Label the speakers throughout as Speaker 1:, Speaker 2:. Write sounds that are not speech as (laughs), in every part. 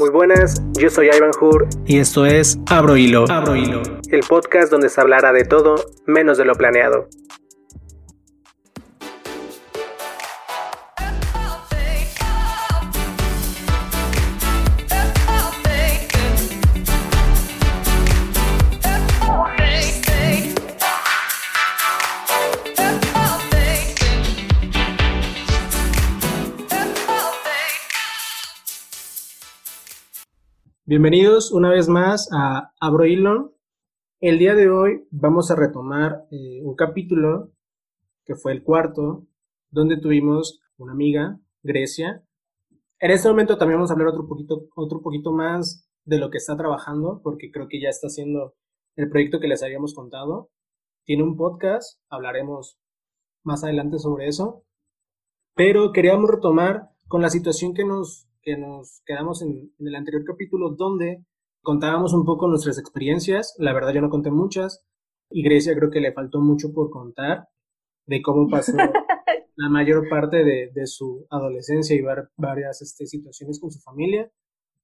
Speaker 1: Muy buenas, yo soy Ivan Hur
Speaker 2: y esto es Abro Hilo. Abro Hilo,
Speaker 1: el podcast donde se hablará de todo menos de lo planeado. Bienvenidos una vez más a Abro Hilo. El día de hoy vamos a retomar eh, un capítulo que fue el cuarto, donde tuvimos una amiga, Grecia. En este momento también vamos a hablar otro poquito, otro poquito más de lo que está trabajando, porque creo que ya está haciendo el proyecto que les habíamos contado. Tiene un podcast, hablaremos más adelante sobre eso. Pero queríamos retomar con la situación que nos que nos quedamos en, el anterior capítulo donde contábamos un poco nuestras experiencias. La verdad yo no conté muchas y Grecia creo que le faltó mucho por contar de cómo pasó (laughs) la mayor parte de, su adolescencia y varias este, situaciones con su familia.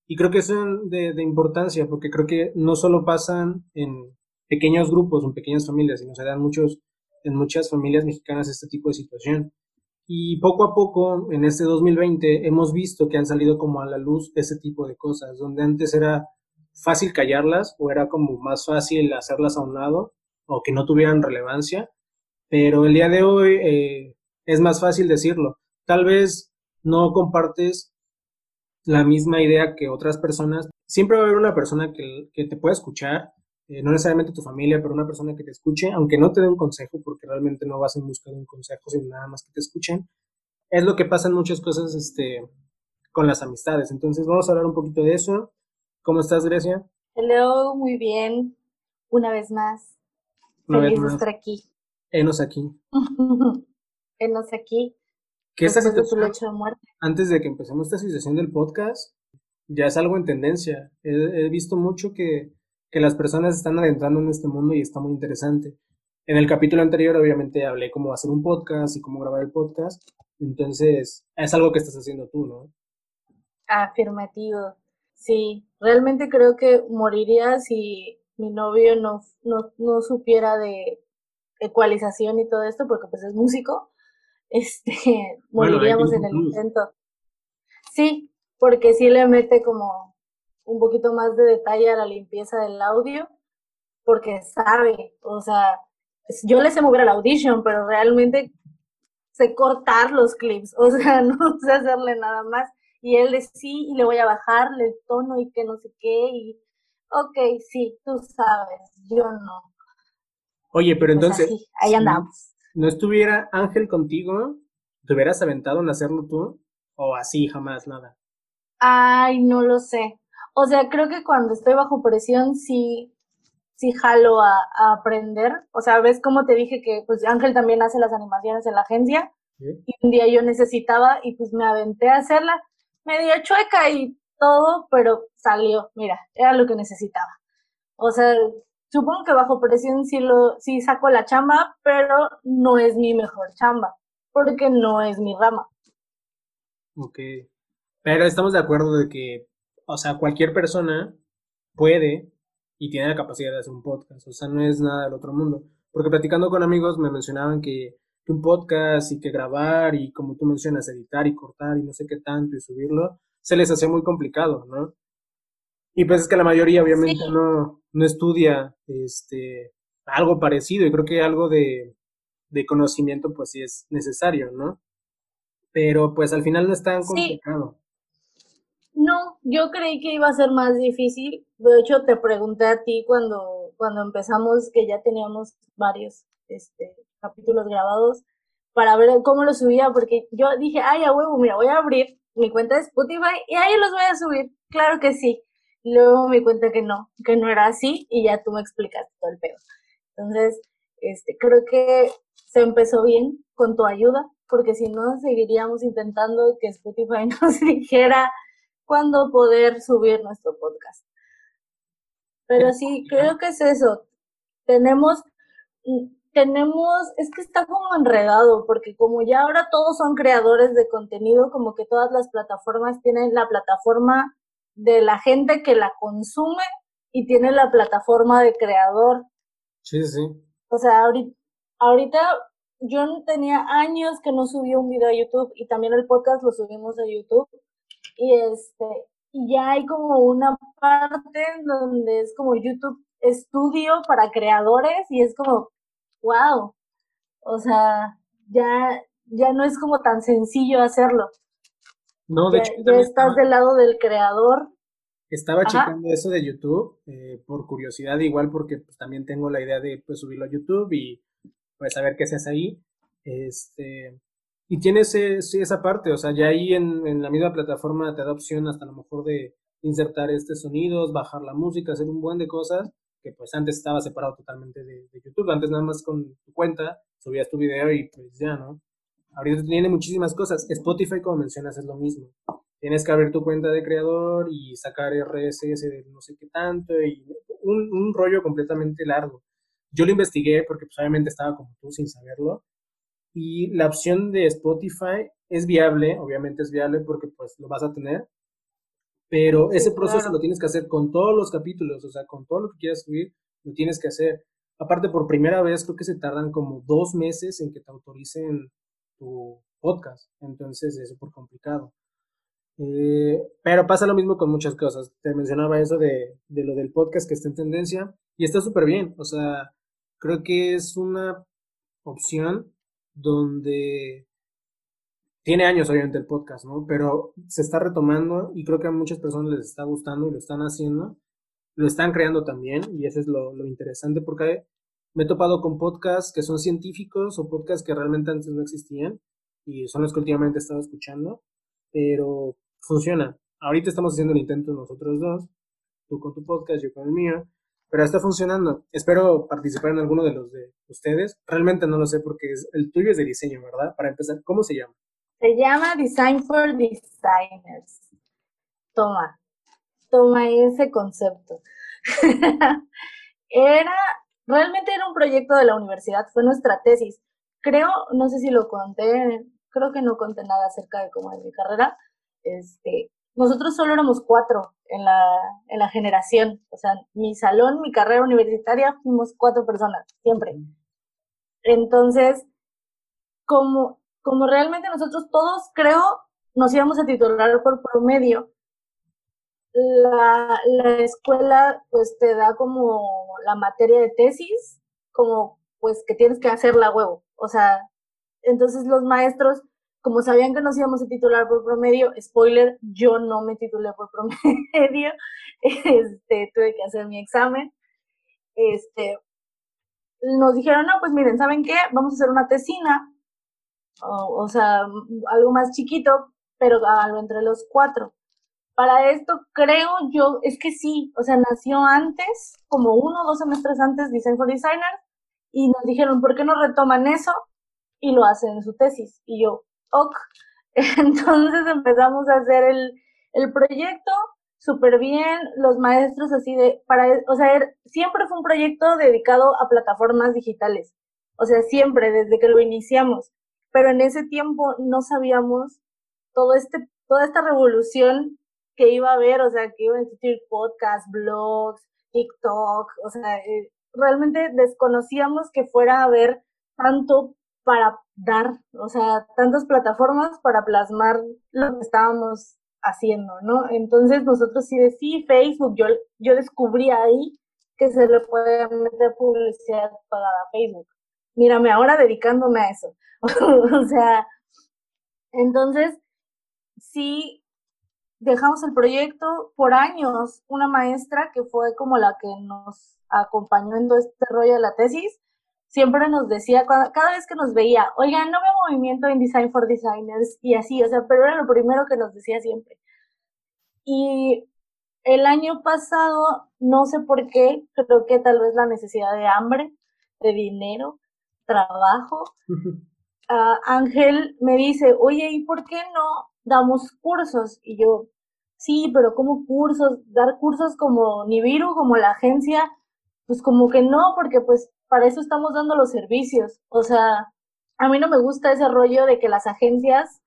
Speaker 1: Y creo que son de, de, importancia porque creo que no solo pasan en pequeños grupos, en pequeñas familias, sino se dan muchos, en muchas familias mexicanas este tipo de situación. Y poco a poco, en este 2020, hemos visto que han salido como a la luz ese tipo de cosas, donde antes era fácil callarlas o era como más fácil hacerlas a un lado o que no tuvieran relevancia, pero el día de hoy eh, es más fácil decirlo. Tal vez no compartes la misma idea que otras personas. Siempre va a haber una persona que, que te pueda escuchar eh, no necesariamente tu familia, pero una persona que te escuche, aunque no te dé un consejo, porque realmente no vas en busca de un consejo, sino nada más que te escuchen, es lo que pasa en muchas cosas este, con las amistades. Entonces vamos a hablar un poquito de eso. ¿Cómo estás, Grecia?
Speaker 3: Hello, muy bien. Una vez más. Feliz de estar aquí.
Speaker 1: Enos aquí. (laughs)
Speaker 3: Enos aquí.
Speaker 1: ¿Qué esta situación, de de muerte. Antes de que empecemos esta situación del podcast, ya es algo en tendencia. he visto mucho que que las personas están adentrando en este mundo y está muy interesante. En el capítulo anterior, obviamente, hablé cómo hacer un podcast y cómo grabar el podcast. Entonces, es algo que estás haciendo tú, ¿no?
Speaker 3: Afirmativo. Sí, realmente creo que moriría si mi novio no, no, no supiera de ecualización y todo esto, porque pues es músico. (laughs) Este, moriríamos en el intento. Sí, porque sí le mete como un poquito más de detalle a la limpieza del audio, porque sabe, o sea, yo le sé mover al audition, pero realmente sé cortar los clips, o sea, (laughs) no sé hacerle nada más. Y él de sí, y le voy a bajarle el tono y que no sé qué, y ok, sí, tú sabes, yo no.
Speaker 1: Oye, pero pues entonces...
Speaker 3: ahí andamos.
Speaker 1: no estuviera Ángel contigo, ¿te hubieras aventado en hacerlo tú? ¿O así jamás, nada?
Speaker 3: Ay, no lo sé. O sea, creo que cuando estoy bajo presión sí, sí jalo a, aprender. O sea, ves cómo te dije que pues Ángel también hace las animaciones en la agencia. Y un día yo necesitaba y pues me aventé a hacerla medio chueca y todo, pero salió. Mira, era lo que necesitaba. O sea, supongo que bajo presión sí, lo, sí saco la chamba, pero no es mi mejor chamba, porque no es mi rama.
Speaker 1: Ok. Pero estamos de acuerdo de que o sea, cualquier persona puede y tiene la capacidad de hacer un podcast, o sea, no es nada del otro mundo. Porque platicando con amigos me mencionaban que, un podcast y que grabar y como tú mencionas, editar y cortar y no sé qué tanto y subirlo, se les hace muy complicado, ¿no? Y pues es que la mayoría obviamente no, no estudia este, algo parecido y creo que algo de, de conocimiento pues sí es necesario, ¿no? Pero pues al final no es tan complicado.
Speaker 3: No, yo creí que iba a ser más difícil. De hecho, te pregunté a ti cuando, cuando empezamos, que ya teníamos varios este, capítulos grabados, para ver cómo lo subía, porque yo dije, ay, a huevo, mira, voy a abrir mi cuenta de Spotify y ahí los voy a subir. Claro que sí. Luego me cuenta que no, que no era así y ya tú me explicaste todo el pedo. Entonces, este, creo que se empezó bien con tu ayuda, porque si no, seguiríamos intentando que Spotify (laughs) nos dijera cuándo poder subir nuestro podcast. Pero sí, creo que es eso. Tenemos, tenemos, es que está como enredado, porque como ya ahora todos son creadores de contenido, como que todas las plataformas tienen la plataforma de la gente que la consume y tiene la plataforma de creador.
Speaker 1: Sí, sí.
Speaker 3: O sea, ahorita, ahorita yo tenía años que no subía un video a YouTube y también el podcast lo subimos a YouTube. Y este, y ya hay como una parte donde es como YouTube estudio para creadores y es como, wow. O sea, ya, ya no es como tan sencillo hacerlo.
Speaker 1: No, de hecho.
Speaker 3: Ya estás del lado del creador.
Speaker 1: Estaba checando eso de YouTube eh, por curiosidad, igual porque pues, también tengo la idea de pues, subirlo a YouTube y pues saber qué se hace ahí. Este, y tienes esa parte, o sea, ya ahí en, la misma plataforma te da opción hasta a lo mejor de insertar este sonidos, bajar la música, hacer un buen de cosas que pues antes estaba separado totalmente de, de, YouTube, antes nada más con tu cuenta subías tu video y pues ya, ¿no? Ahorita tiene muchísimas cosas. Spotify, como mencionas, es lo mismo. Tienes que abrir tu cuenta de creador y sacar RSS de no sé qué tanto y un, un rollo completamente largo. Yo lo investigué porque pues, obviamente estaba como tú sin saberlo. Y la opción de Spotify es viable, obviamente es viable porque pues lo vas a tener, pero ese proceso lo tienes que hacer con todos los capítulos, o sea, con todo lo que quieras subir, lo tienes que hacer. Aparte, por primera vez creo que se tardan como dos meses en que te autoricen tu podcast, entonces es súper complicado. Eh, pero pasa lo mismo con muchas cosas. Te mencionaba eso de, de lo del podcast que está en tendencia y está súper bien. O sea, creo que es una opción donde tiene años obviamente el podcast, ¿no? Pero se está retomando y creo que a muchas personas les está gustando y lo están haciendo. Lo están creando también y eso es lo, lo interesante porque me he topado con podcasts que son científicos o podcasts que realmente antes no existían y son los que últimamente he estado escuchando, pero funciona. Ahorita estamos haciendo el intento nosotros dos, tú con tu podcast, yo con el mío, pero está funcionando. Espero participar en alguno de los de ustedes. Realmente no lo sé porque es, el tuyo es de diseño, ¿verdad? Para empezar, ¿cómo se llama?
Speaker 3: Se llama Design for Designers. Toma, toma ese concepto. (laughs) era, realmente era un proyecto de la universidad, fue nuestra tesis. Creo, no sé si lo conté, creo que no conté nada acerca de cómo es mi carrera. Este, nosotros solo éramos cuatro en la, en la generación. O sea, mi salón, mi carrera universitaria, fuimos cuatro personas, siempre. Entonces, como como realmente nosotros todos, creo, nos íbamos a titular por promedio, la, la escuela pues te da como la materia de tesis, como pues que tienes que hacerla huevo. O sea, entonces los maestros, como sabían que nos íbamos a titular por promedio, spoiler, yo no me titulé por promedio, (laughs) este, tuve que hacer mi examen. Este, nos dijeron, no, pues miren, ¿saben qué? Vamos a hacer una tesina o, sea, algo más chiquito, pero algo entre los cuatro. Para esto creo yo, es que sí, o sea, nació antes, como uno o dos semestres antes, Design for Designers, y nos dijeron, ¿por qué no retoman eso? Y lo hacen en su tesis. Y yo, ok. (laughs) Entonces empezamos a hacer el, el proyecto súper bien, los maestros así de, para, o sea, er, siempre fue un proyecto dedicado a plataformas digitales. O sea, siempre, desde que lo iniciamos pero en ese tiempo no sabíamos todo este, toda esta revolución que iba a haber, o sea, que iba a existir podcasts, blogs, TikTok, o sea, eh, realmente desconocíamos que fuera a haber tanto para dar, o sea, tantas plataformas para plasmar lo que estábamos haciendo, ¿no? Entonces nosotros sí de sí, Facebook, yo, yo descubrí ahí que se le puede meter publicidad pagada a Facebook. Mírame ahora dedicándome a eso. (laughs) o sea, entonces, sí, dejamos el proyecto por años. Una maestra que fue como la que nos acompañó en todo este rollo de la tesis, siempre nos decía, cada vez que nos veía, oigan, no veo movimiento en Design for Designers y así, o sea, pero era lo primero que nos decía siempre. Y el año pasado, no sé por qué, creo que tal vez la necesidad de hambre, de dinero, trabajo, (laughs) Ángel me dice, oye, ¿y por qué no damos cursos? Y yo, sí, pero ¿cómo cursos? Dar cursos como Nibiru, como la agencia, pues como que no, porque pues para eso estamos dando los servicios. O sea, a mí no me gusta ese rollo de que las agencias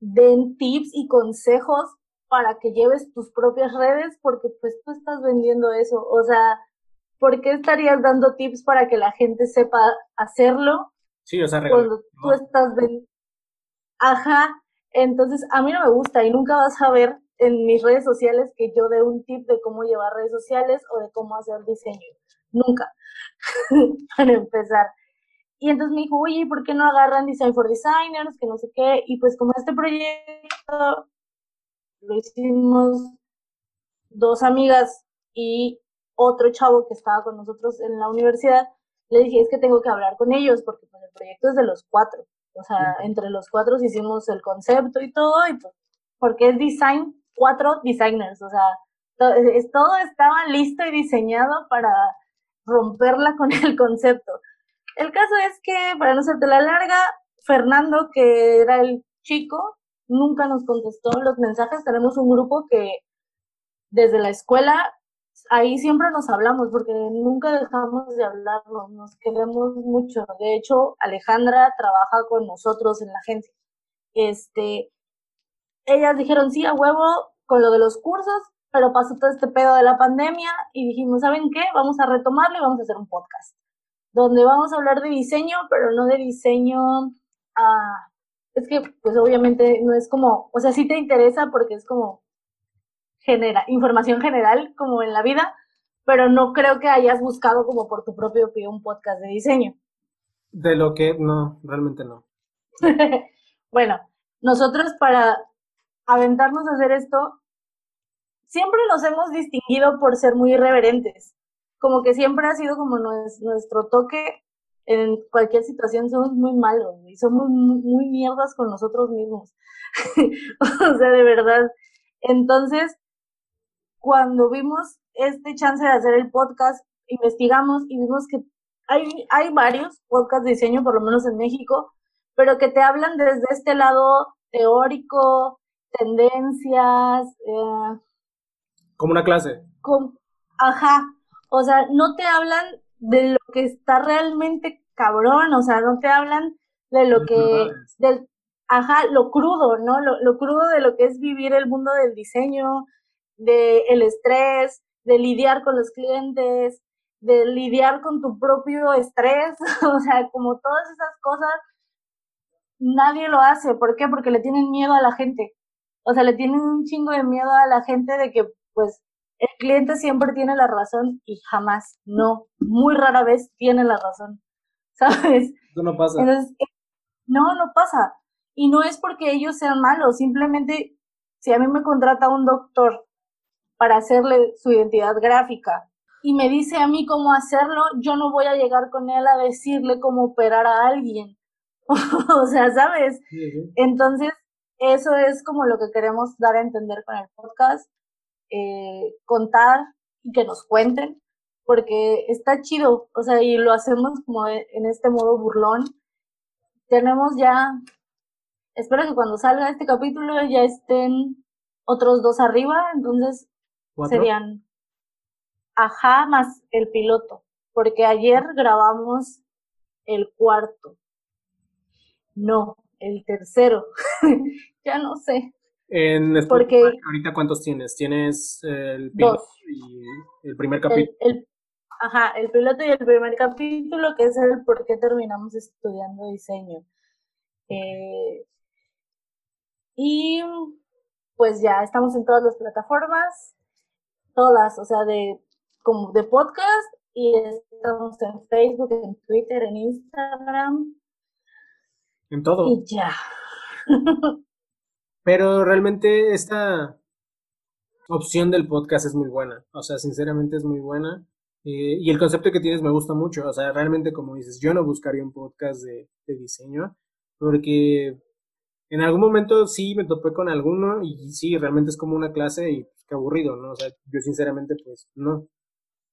Speaker 3: den tips y consejos para que lleves tus propias redes porque pues tú estás vendiendo eso. O sea, ¿por qué estarías dando tips para que la gente sepa hacerlo?
Speaker 1: Sí, o sea,
Speaker 3: cuando tú estás vendiendo. Ajá, entonces a mí no me gusta y nunca vas a ver en mis redes sociales que yo dé un tip de cómo llevar redes sociales o de cómo hacer diseño. Nunca, (laughs) para empezar. Y entonces me dijo, oye, ¿por qué no agarran Design for Designers? Que no sé qué. Y pues como este proyecto lo hicimos dos amigas y otro chavo que estaba con nosotros en la universidad, le dije, es que tengo que hablar con ellos porque pues, el proyecto es de los cuatro. O sea, entre los cuatro hicimos el concepto y todo, y pues, porque es design, cuatro designers, o sea, todo, todo estaba listo y diseñado para romperla con el concepto. El caso es que, para no hacerte la larga, Fernando, que era el chico, nunca nos contestó los mensajes. Tenemos un grupo que desde la escuela, ahí siempre nos hablamos, porque nunca dejamos de hablarnos, nos queremos mucho. De hecho, Alejandra trabaja con nosotros en la agencia. Este, ellas dijeron sí a huevo con lo de los cursos, pero pasó todo este pedo de la pandemia y dijimos, ¿saben qué? Vamos a retomarlo y vamos a hacer un podcast donde vamos a hablar de diseño, pero no de diseño, ah, es que pues obviamente no es como, o sea, sí te interesa porque es como genera, información general como en la vida, pero no creo que hayas buscado como por tu propio pie un podcast de diseño.
Speaker 1: De lo que no, realmente no. (laughs)
Speaker 3: bueno, nosotros para aventarnos a hacer esto, siempre nos hemos distinguido por ser muy irreverentes como que siempre ha sido como nuestro toque en cualquier situación, somos muy malos y somos muy, mierdas con nosotros mismos. (laughs) o sea, de verdad. Entonces, cuando vimos este chance de hacer el podcast, investigamos y vimos que hay, hay varios podcasts de diseño, por lo menos en México, pero que te hablan desde este lado teórico, tendencias. Eh,
Speaker 1: como una clase.
Speaker 3: ajá, o sea, no te hablan de lo que está realmente cabrón, o sea, no te hablan de lo que, del, ajá, lo crudo, ¿no? Lo, lo, crudo de lo que es vivir el mundo del diseño, de el estrés, de lidiar con los clientes, de lidiar con tu propio estrés, (laughs) o sea, como todas esas cosas, nadie lo hace. ¿Por qué? Porque le tienen miedo a la gente. O sea, le tienen un chingo de miedo a la gente de que, pues, el cliente siempre tiene la razón y jamás, no, muy rara vez tiene la razón, (laughs) ¿sabes?
Speaker 1: Eso no pasa.
Speaker 3: no, no pasa. Y no es porque ellos sean malos, simplemente si a mí me contrata un doctor para hacerle su identidad gráfica y me dice a mí cómo hacerlo, yo no voy a llegar con él a decirle cómo operar a alguien. (laughs) o sea, ¿sabes? Entonces, eso es como lo que queremos dar a entender con el podcast eh, contar y que nos cuenten, porque está chido, o sea, y lo hacemos como e, en este modo burlón. Tenemos ya, espero que cuando salga este capítulo ya estén otros dos arriba, entonces serían ajá más el piloto, porque ayer grabamos el cuarto. No, el tercero. (laughs) ya no sé.
Speaker 1: En Porque, ahorita cuántos tienes? ¿Tienes el piloto y el primer capítulo?
Speaker 3: El, ajá, el piloto y el primer capítulo, que es el por qué terminamos estudiando diseño. Eh, y pues ya estamos en todas las plataformas, todas, o sea, de como de podcast y estamos en Facebook, en Twitter, en Instagram.
Speaker 1: En todo.
Speaker 3: Y ya. (laughs)
Speaker 1: Pero realmente esta opción del podcast es muy buena. O sea, sinceramente es muy buena. Eh, y el concepto que tienes me gusta mucho. O sea, realmente como dices, yo no buscaría un podcast de, diseño porque en algún momento sí me topé con alguno y sí, realmente es como una clase y pues, qué aburrido, ¿no? O sea, yo sinceramente pues no.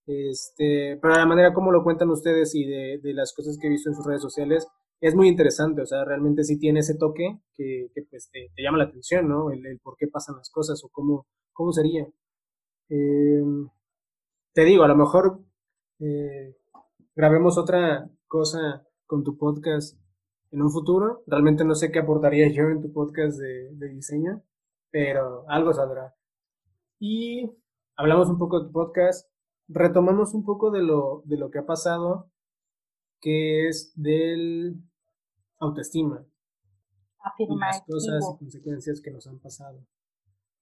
Speaker 1: Este, pero la manera como lo cuentan ustedes y de, de las cosas que he visto en sus redes sociales, es muy interesante, o sea, realmente sí tiene ese toque que, pues te, llama la atención, ¿no? El, por qué pasan las cosas o cómo, cómo sería. Em, te digo, a lo mejor eh, grabemos otra cosa con tu podcast en un futuro. Realmente no sé qué aportaría yo en tu podcast de, diseño, pero algo saldrá. Y hablamos un poco de podcast, retomamos un poco de lo, de lo que ha pasado, que es del autoestima.
Speaker 3: Afirmar.
Speaker 1: Las cosas y consecuencias que nos han pasado.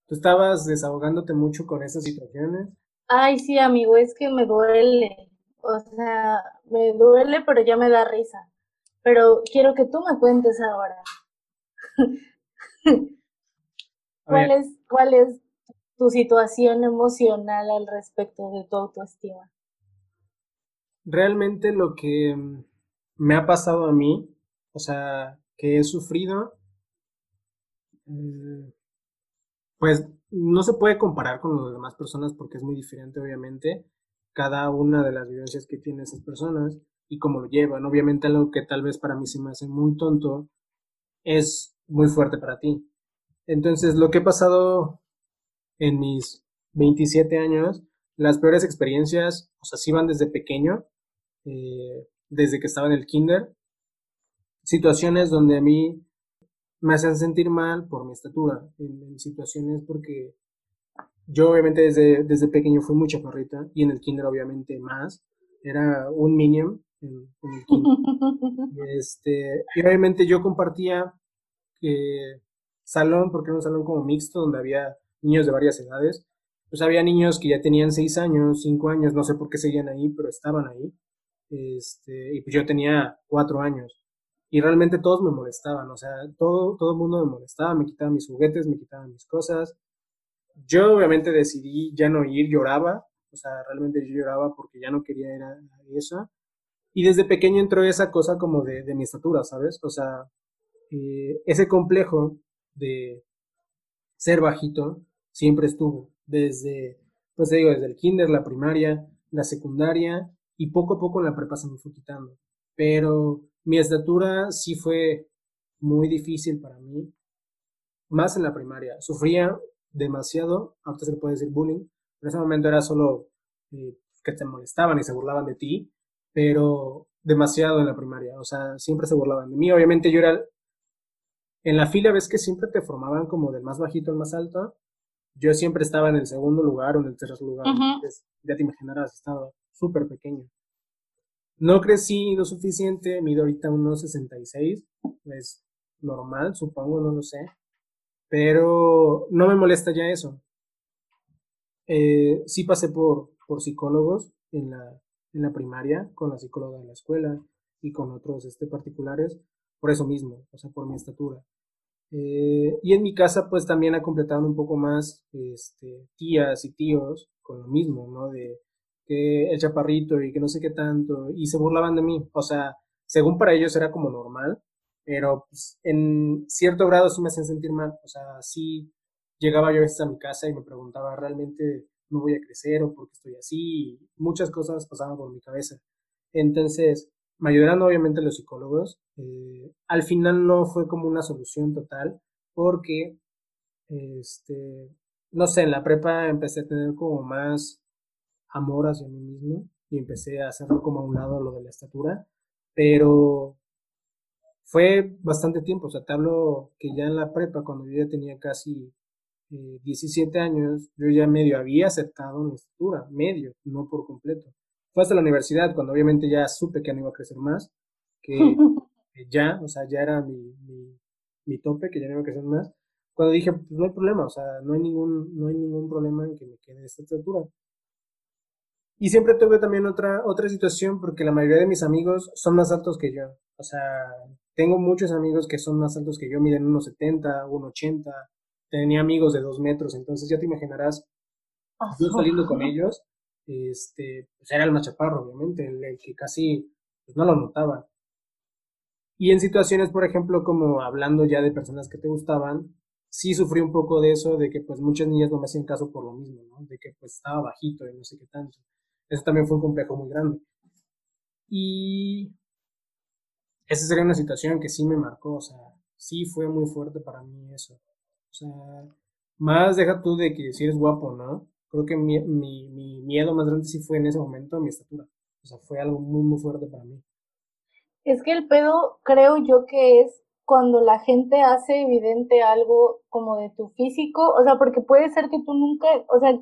Speaker 1: ¿Tú estabas desahogándote mucho con esas situaciones?
Speaker 3: Ay, sí, amigo, es que me duele. O sea, me duele, pero ya me da risa. Pero quiero que tú me cuentes ahora. (laughs) ¿Cuál es, ¿Cuál es tu situación emocional al respecto de tu autoestima?
Speaker 1: Realmente lo que me ha pasado a mí, o sea, que he sufrido, mm, pues no se puede comparar con las demás personas porque es muy diferente, obviamente, cada una de las vivencias que tienen esas personas y cómo lo llevan. Obviamente algo que tal vez para mí se me hace muy tonto es muy fuerte para ti. Entonces, lo que he pasado en mis 27 años, las peores experiencias, o sea, sí van desde pequeño, eh, desde que estaba en el kinder, situaciones donde a mí me hacen sentir mal por mi estatura, en, situaciones porque yo obviamente desde, desde pequeño fui muy chaparrita y en el kinder obviamente más, era un minion en, el kinder. (laughs) este, y obviamente yo compartía eh, salón, porque era un salón como mixto donde había niños de varias edades. Pues había niños que ya tenían seis años, cinco años, no sé por qué seguían ahí, pero estaban ahí. Este, y pues yo tenía cuatro años. Y realmente todos me molestaban, o sea, todo, todo el mundo me molestaba, me quitaban mis juguetes, me quitaban mis cosas. Yo obviamente decidí ya no ir, lloraba, o sea, realmente yo lloraba porque ya no quería ir a eso. Y desde pequeño entró esa cosa como de, de mi estatura, ¿sabes? O sea, eh, ese complejo de ser bajito siempre estuvo, desde, pues digo, desde el kinder, la primaria, la secundaria y poco a poco la prepa se me fue quitando. Pero mi estatura sí fue muy difícil para mí, más en la primaria. Sufría demasiado, ahorita se le puede decir bullying, en ese momento era solo eh, que te molestaban y se burlaban de ti, pero demasiado en la primaria, o sea, siempre se burlaban de mí. Obviamente yo era en la fila ves que siempre te formaban como del más bajito al más alto. Yo siempre estaba en el segundo lugar o en el tercer lugar. ya te imaginarás, estaba súper pequeño. No crecí lo suficiente, mido ahorita unos 66, es normal, supongo, no lo sé. Pero no me molesta ya eso. Eh, sí pasé por, por psicólogos en la, en la primaria, con la psicóloga de la escuela y con otros este, particulares, por eso mismo, o sea, por mi estatura. Eh, y en mi casa, pues también ha completado un poco más este, tías y tíos con lo mismo, ¿no? De que el chaparrito y que no sé qué tanto, y se burlaban de mí. O sea, según para ellos era como normal, pero pues, en cierto grado sí me hacían sentir mal. O sea, sí llegaba yo a veces a mi casa y me preguntaba, ¿realmente no voy a crecer o por qué estoy así? Muchas cosas pasaban por mi cabeza. Entonces, me ayudaron obviamente los psicólogos. Eh, al final no fue como una solución total porque, este, no sé, en la prepa empecé a tener como más amor hacia mí mismo y empecé a hacerlo como a un lado lo de la estatura, pero fue bastante tiempo, o sea, te hablo que ya en la prepa, cuando yo ya tenía casi 17 eh, años, yo ya medio había aceptado mi estatura, medio, no por completo fue hasta la universidad, cuando obviamente ya supe que no iba a crecer más, que, (laughs) ya, o sea, ya era mi, mi, tope, que ya no iba a crecer más. Cuando dije, pues no hay problema, o sea, no hay ningún, no hay ningún problema en que me quede esta estatura. Y siempre tuve también otra, otra situación porque la mayoría de mis amigos son más altos que yo. O sea, tengo muchos amigos que son más altos que yo, miden unos 70, 1,80. Tenía amigos de 2 metros, entonces ya te imaginarás, yo saliendo con ellos, este, pues era el machaparro, obviamente, el, que casi pues, no lo notaba. Y en situaciones, por ejemplo, como hablando ya de personas que te gustaban, sí sufrí un poco de eso, de que pues muchas niñas no me hacían caso por lo mismo, ¿no? De que pues estaba bajito y no sé qué tanto. Eso también fue un complejo muy grande. Y esa sería una situación que sí me marcó, o sea, sí fue muy fuerte para mí eso. O sea, más deja tú de que si eres guapo, ¿no? creo que mi, mi, miedo más grande sí fue en ese momento mi estatura. O sea, fue algo muy, muy fuerte para mí.
Speaker 3: Es que el pedo creo yo que es cuando la gente hace evidente algo como de tu físico, o sea, porque puede ser que tú nunca, o sea,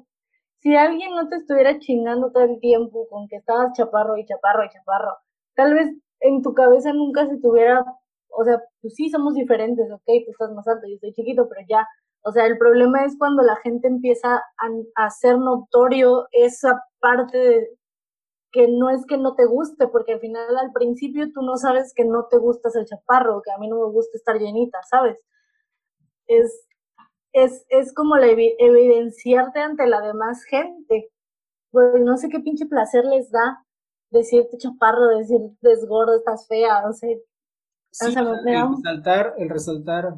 Speaker 3: si alguien no te estuviera chingando todo el tiempo con que estabas chaparro y chaparro y chaparro, tal vez en tu cabeza nunca se tuviera, o sea, pues sí somos diferentes, ok, tú estás más alto, yo estoy chiquito, pero ya, o sea, el problema es cuando la gente empieza a, hacer notorio esa parte de, que no es que no te guste, porque al final al principio tú no sabes que no te gusta el chaparro, que a mí no me gusta estar llenita, ¿sabes? Es, es, es como la evidenciarte ante la demás gente. Pues no sé qué pinche placer les da decirte chaparro, decir desgordo, estás fea, no sé.
Speaker 1: el, resaltar, el resaltar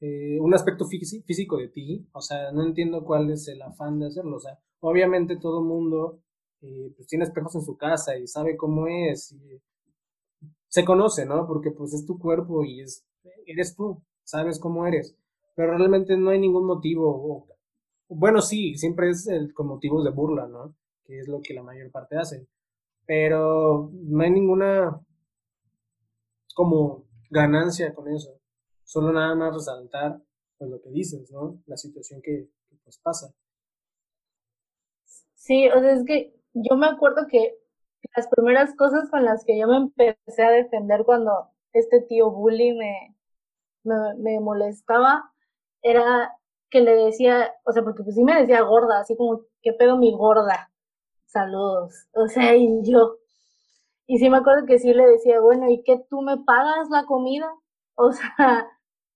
Speaker 1: eh, un aspecto físico de ti, o sea, no entiendo cuál es el afán de hacerlo, o sea, obviamente todo mundo eh, pues tiene espejos en su casa y sabe cómo es, y se conoce, ¿no? Porque pues es tu cuerpo y es, eres tú, sabes cómo eres, pero realmente no hay ningún motivo, bueno, sí, siempre es el, con motivos de burla, ¿no? Que es lo que la mayor parte hace, pero no hay ninguna como ganancia con eso, solo nada más resaltar pues lo que dices, ¿no? La situación que, pues pasa.
Speaker 3: Sí, o sea, es que yo me acuerdo que las primeras cosas con las que yo me empecé a defender cuando este tío bully me, me, molestaba era que le decía, o sea, porque pues sí me decía gorda, así como, ¿qué pedo mi gorda? Saludos. O sea, y yo. Y sí me acuerdo que sí le decía, bueno, ¿y qué tú me pagas la comida? O (laughs) sea,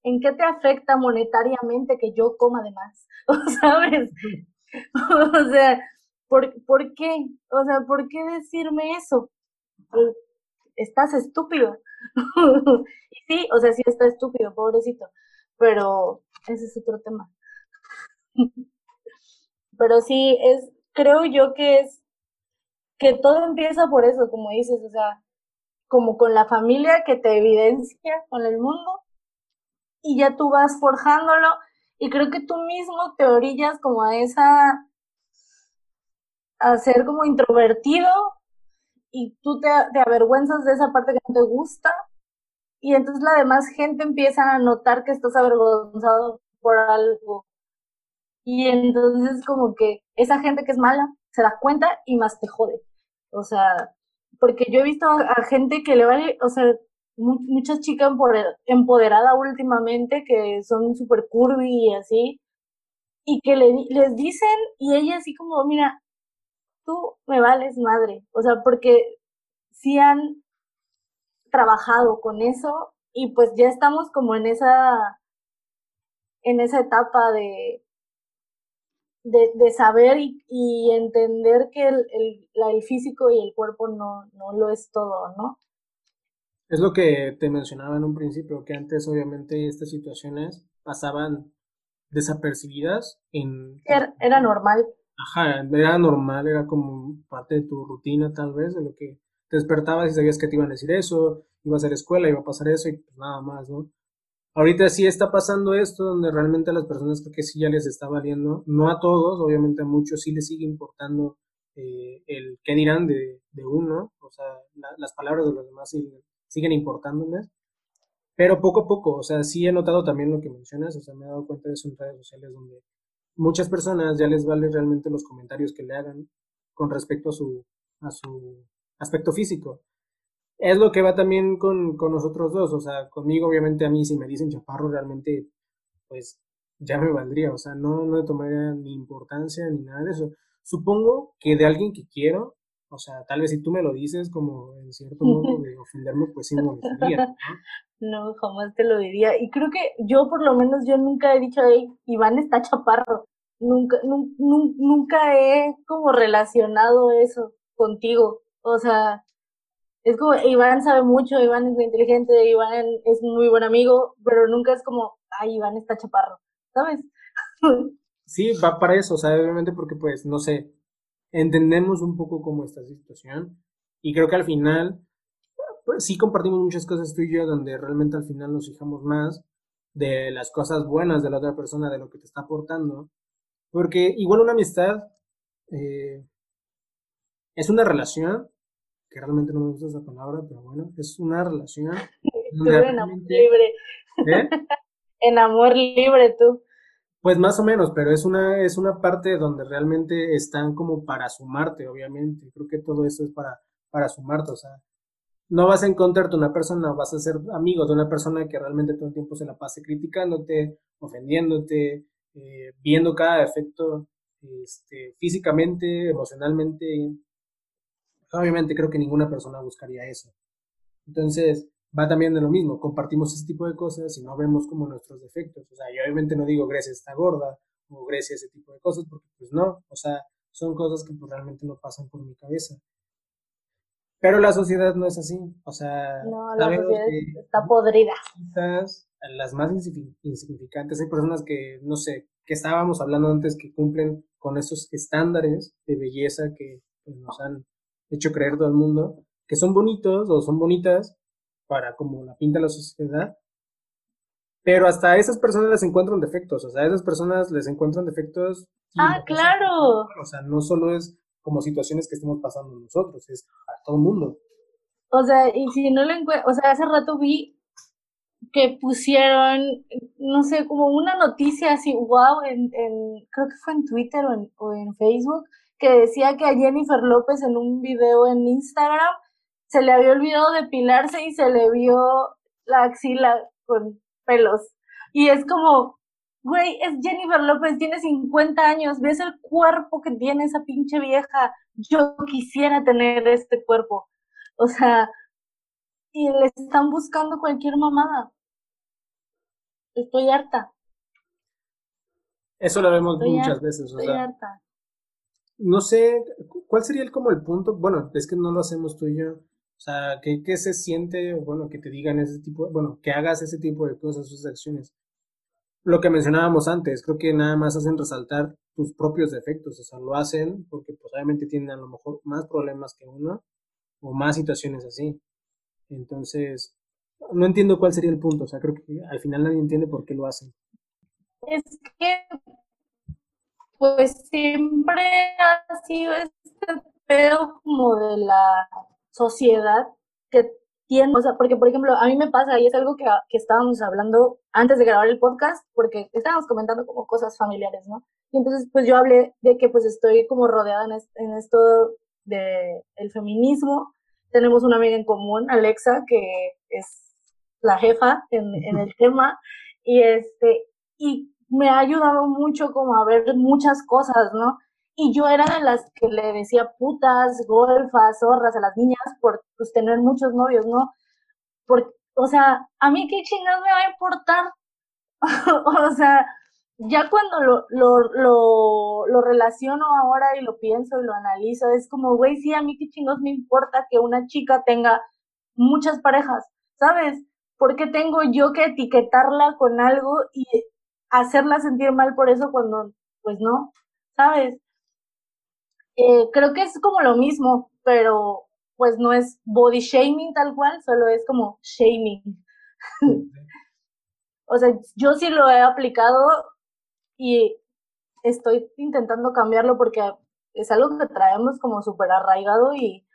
Speaker 3: ¿en qué te afecta monetariamente que yo coma de más? (laughs) O sabes, (laughs) o sea, ¿Por, ¿Por qué? O sea, ¿por qué decirme eso? Estás estúpido. sí, o sea, sí está estúpido, pobrecito. Pero ese es otro tema. (laughs) pero sí, es, creo yo que es que todo empieza por eso, como dices, o sea, como con la familia que te evidencia con el mundo y ya tú vas forjándolo y creo que tú mismo te orillas como a esa a ser como introvertido y tú te, avergüenzas de esa parte que no te gusta y entonces la demás gente empieza a notar que estás avergonzado por algo. Y entonces como que esa gente que es mala se da cuenta y más te jode. O sea, porque yo he visto a, gente que le vale, o sea, muchas chicas empoderadas últimamente que son súper curvy y así, y que le, les dicen, y ella así como, mira, tú me vales madre. O sea, porque sí han trabajado con eso y pues ya estamos como en esa en esa etapa de de, saber y, entender que el, el, físico y el cuerpo no, no lo es todo, ¿no?
Speaker 1: Es lo que te mencionaba en un principio, que antes obviamente estas situaciones pasaban desapercibidas en...
Speaker 3: era normal.
Speaker 1: Ajá, era normal, era como parte de tu rutina tal vez, de lo que te despertabas y sabías que te iban a decir eso, ibas a la escuela, iba a pasar eso y pues nada más, ¿no? Ahorita sí está pasando esto, donde realmente a las personas creo que sí ya les está valiendo, no a todos, obviamente a muchos sí les sigue importando eh, el qué dirán de, uno, o sea, las palabras de los demás siguen, siguen importándoles, pero poco a poco, o sea, sí he notado también lo que mencionas, o sea, me he dado cuenta de eso en redes sociales donde muchas personas ya les vale realmente los comentarios que le hagan con respecto a su, a su aspecto físico. Es lo que va también con, con nosotros dos, o sea, conmigo obviamente a mí si me dicen chaparro realmente, pues ya me valdría, o sea, no, no le tomaría ni importancia ni nada de eso. Supongo que de alguien que quiero, o sea, tal vez si tú me lo dices como en cierto modo (laughs) de ofenderme, pues sí me molestaría. ¿no?
Speaker 3: No, jamás te lo diría. Y creo que yo, por lo menos, yo nunca he dicho, hey, Iván está chaparro. Nunca, nunca he como relacionado eso contigo. O sea, es como, Iván sabe mucho, Iván es muy inteligente, Iván es muy buen amigo, pero nunca es como, ay, Iván está chaparro, ¿sabes? (laughs)
Speaker 1: Sí, va para eso, o sea, obviamente porque pues, no sé, entendemos un poco cómo está la situación y creo que al final pues sí compartimos muchas cosas tú y yo donde realmente al final nos fijamos más de las cosas buenas de la otra persona, de lo que te está aportando. Porque igual una amistad eh, es una relación, que realmente no me gusta esa palabra, pero bueno, es una relación (laughs)
Speaker 3: tú en amor libre. ¿Eh? (laughs) en amor libre tú.
Speaker 1: Pues más o menos, pero es una, es una parte donde realmente están como para sumarte, obviamente. Creo que todo eso es para, para sumarte, o sea, no vas a encontrarte una persona, vas a ser amigo de una persona que realmente todo el tiempo se la pase criticándote, ofendiéndote, eh, viendo cada efecto este, físicamente, emocionalmente. Obviamente creo que ninguna persona buscaría eso. Entonces, va también de lo mismo, compartimos ese tipo de cosas y no vemos como nuestros defectos. O sea, yo obviamente no digo Grecia está gorda o Grecia ese tipo de cosas, porque pues no, o sea, son cosas que pues, realmente no pasan por mi cabeza. Pero la sociedad no es así, o sea,
Speaker 3: no, la sociedad está podrida.
Speaker 1: Las más insignificantes, hay personas que, no sé, que estábamos hablando antes que cumplen con esos estándares de belleza que pues, nos han hecho creer todo el mundo, que son bonitos o son bonitas para como la pinta la sociedad, pero hasta a esas personas les encuentran defectos, o sea, a esas personas les encuentran defectos.
Speaker 3: Ah, claro.
Speaker 1: O sea, no solo es como situaciones que estemos pasando nosotros, es a todo el mundo.
Speaker 3: O sea, y si no lo encuentro, o sea, hace rato vi que pusieron, no sé, como una noticia así, wow, en, en creo que fue en Twitter o en, o en Facebook, que decía que a Jennifer López en un video en Instagram se le había olvidado depilarse y se le vio la axila con pelos. Y es como, Güey, es Jennifer López, tiene 50 años, ves el cuerpo que tiene esa pinche vieja. Yo quisiera tener este cuerpo. O sea, y le están buscando cualquier mamada. Estoy harta.
Speaker 1: Eso lo vemos muchas veces.
Speaker 3: Estoy harta.
Speaker 1: No sé, ¿cuál sería el, como el punto? Bueno, es que no lo hacemos tú y yo. O sea, ¿qué, ¿qué, se siente, bueno, que te digan ese tipo, bueno, que hagas ese tipo de cosas, sus acciones? lo que mencionábamos antes, creo que nada más hacen resaltar tus propios defectos, o sea, lo hacen porque pues obviamente tienen a lo mejor más problemas que uno o más situaciones así. Entonces, no entiendo cuál sería el punto, o sea, creo que al final nadie entiende por qué lo hacen.
Speaker 3: Es que, pues siempre ha sido este pedo como de la sociedad que o sea, porque por ejemplo, a mí me pasa, y es algo que, que estábamos hablando antes de grabar el podcast, porque estábamos comentando como cosas familiares, ¿no? Y entonces, pues yo hablé de que pues estoy como rodeada en, en esto de el feminismo. Tenemos una amiga en común, Alexa, que es la jefa en, en el tema, y este, y me ha ayudado mucho como a ver muchas cosas, ¿no? Y yo era de las que le decía putas, golfas, zorras a las niñas por pues, tener muchos novios, ¿no? Porque, o sea, a mí qué chingados me va a importar. (laughs) o sea, ya cuando lo, lo, lo, relaciono ahora y lo pienso y lo analizo, es como, güey, sí, a mí qué chingados me importa que una chica tenga muchas parejas, ¿sabes? ¿Por qué tengo yo que etiquetarla con algo y hacerla sentir mal por eso cuando, pues no, ¿sabes? Eh, creo que es como lo mismo, pero pues no es body shaming tal cual, solo es como shaming. (laughs) o sea, yo sí lo he aplicado y estoy intentando cambiarlo porque es algo que traemos como súper arraigado y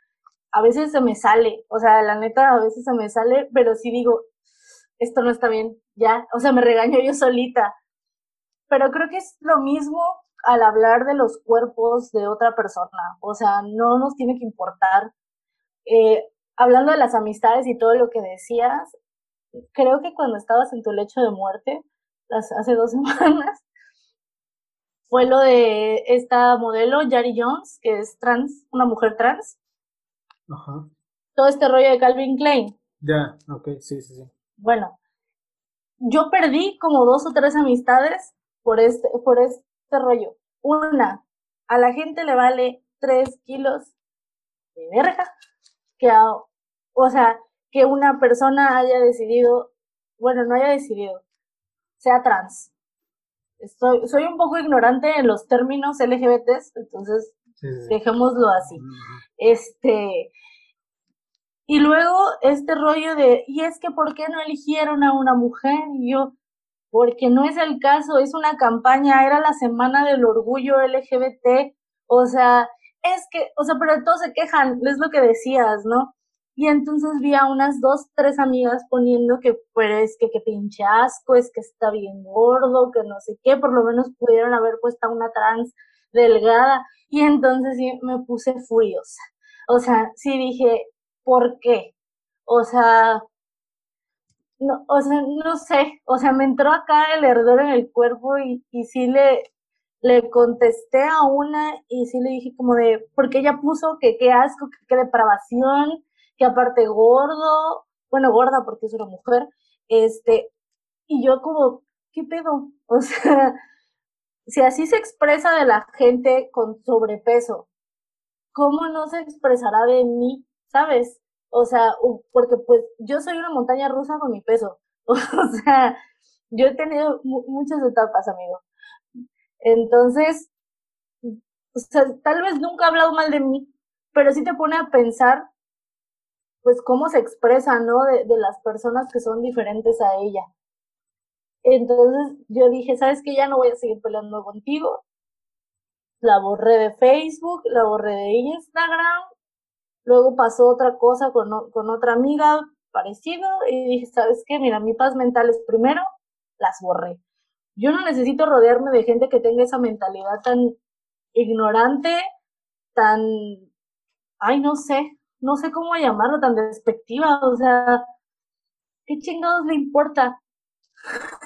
Speaker 3: a veces se me sale, o sea, la neta a veces se me sale, pero sí digo, esto no está bien, ya, o sea, me regaño yo solita. Pero creo que es lo mismo al hablar de los cuerpos de otra persona. O sea, no nos tiene que importar. Eh, hablando de las amistades y todo lo que decías, creo que cuando estabas en tu lecho de muerte, las, hace dos (laughs) semanas, fue lo de esta modelo, Yari Jones, que es trans, una mujer trans. Ajá. Todo este rollo de Calvin Klein.
Speaker 1: Ya, ok, sí, sí, sí.
Speaker 3: Bueno, yo perdí como dos o tres amistades por este, por este rollo. Una, a la gente le vale tres kilos de verga que o sea, que una persona haya decidido, bueno, no haya decidido, sea trans. Estoy, soy un poco ignorante en los términos LGBTs, entonces dejémoslo así. Este, y luego este rollo de, y es que ¿por qué no eligieron a una mujer? Y yo, porque no es el caso, es una campaña, era la semana del orgullo LGBT, o sea, es que, o sea, pero todos se quejan, es lo que decías, ¿no? Y entonces vi a unas dos, tres amigas poniendo que, pues, que, que pinche asco, es que está bien gordo, que no sé qué, por lo menos pudieron haber puesto una trans delgada. Y entonces sí, me puse furiosa. O sea, sí dije, ¿por qué? O sea, no, o sea, no sé, o sea, me entró acá el herder en el cuerpo y, y sí le, le contesté a una y sí le dije como de, porque ella puso que qué asco, que qué depravación, que aparte gordo, bueno, gorda porque es una mujer, este, y yo como, ¿qué pedo? (laughs) O sea, si así se expresa de la gente con sobrepeso, ¿cómo no se expresará de mí? ¿Sabes? O sea, porque pues yo soy una montaña rusa con mi peso. (laughs) O sea, yo he tenido muchas etapas, amigo. Entonces, o sea, tal vez nunca ha hablado mal de mí, pero sí te pone a pensar, pues, cómo se expresa, ¿no? De, las personas que son diferentes a ella. Entonces yo dije, ¿sabes qué? Ya no voy a seguir peleando contigo. La borré de Facebook, la borré de Instagram. Luego pasó otra cosa con, con otra amiga parecido y dije, ¿sabes qué? Mira, mi paz mental es primero, las borré. Yo no necesito rodearme de gente que tenga esa mentalidad tan ignorante, tan, ay, no sé, no sé cómo llamarlo, tan despectiva, o sea, ¿qué chingados le importa?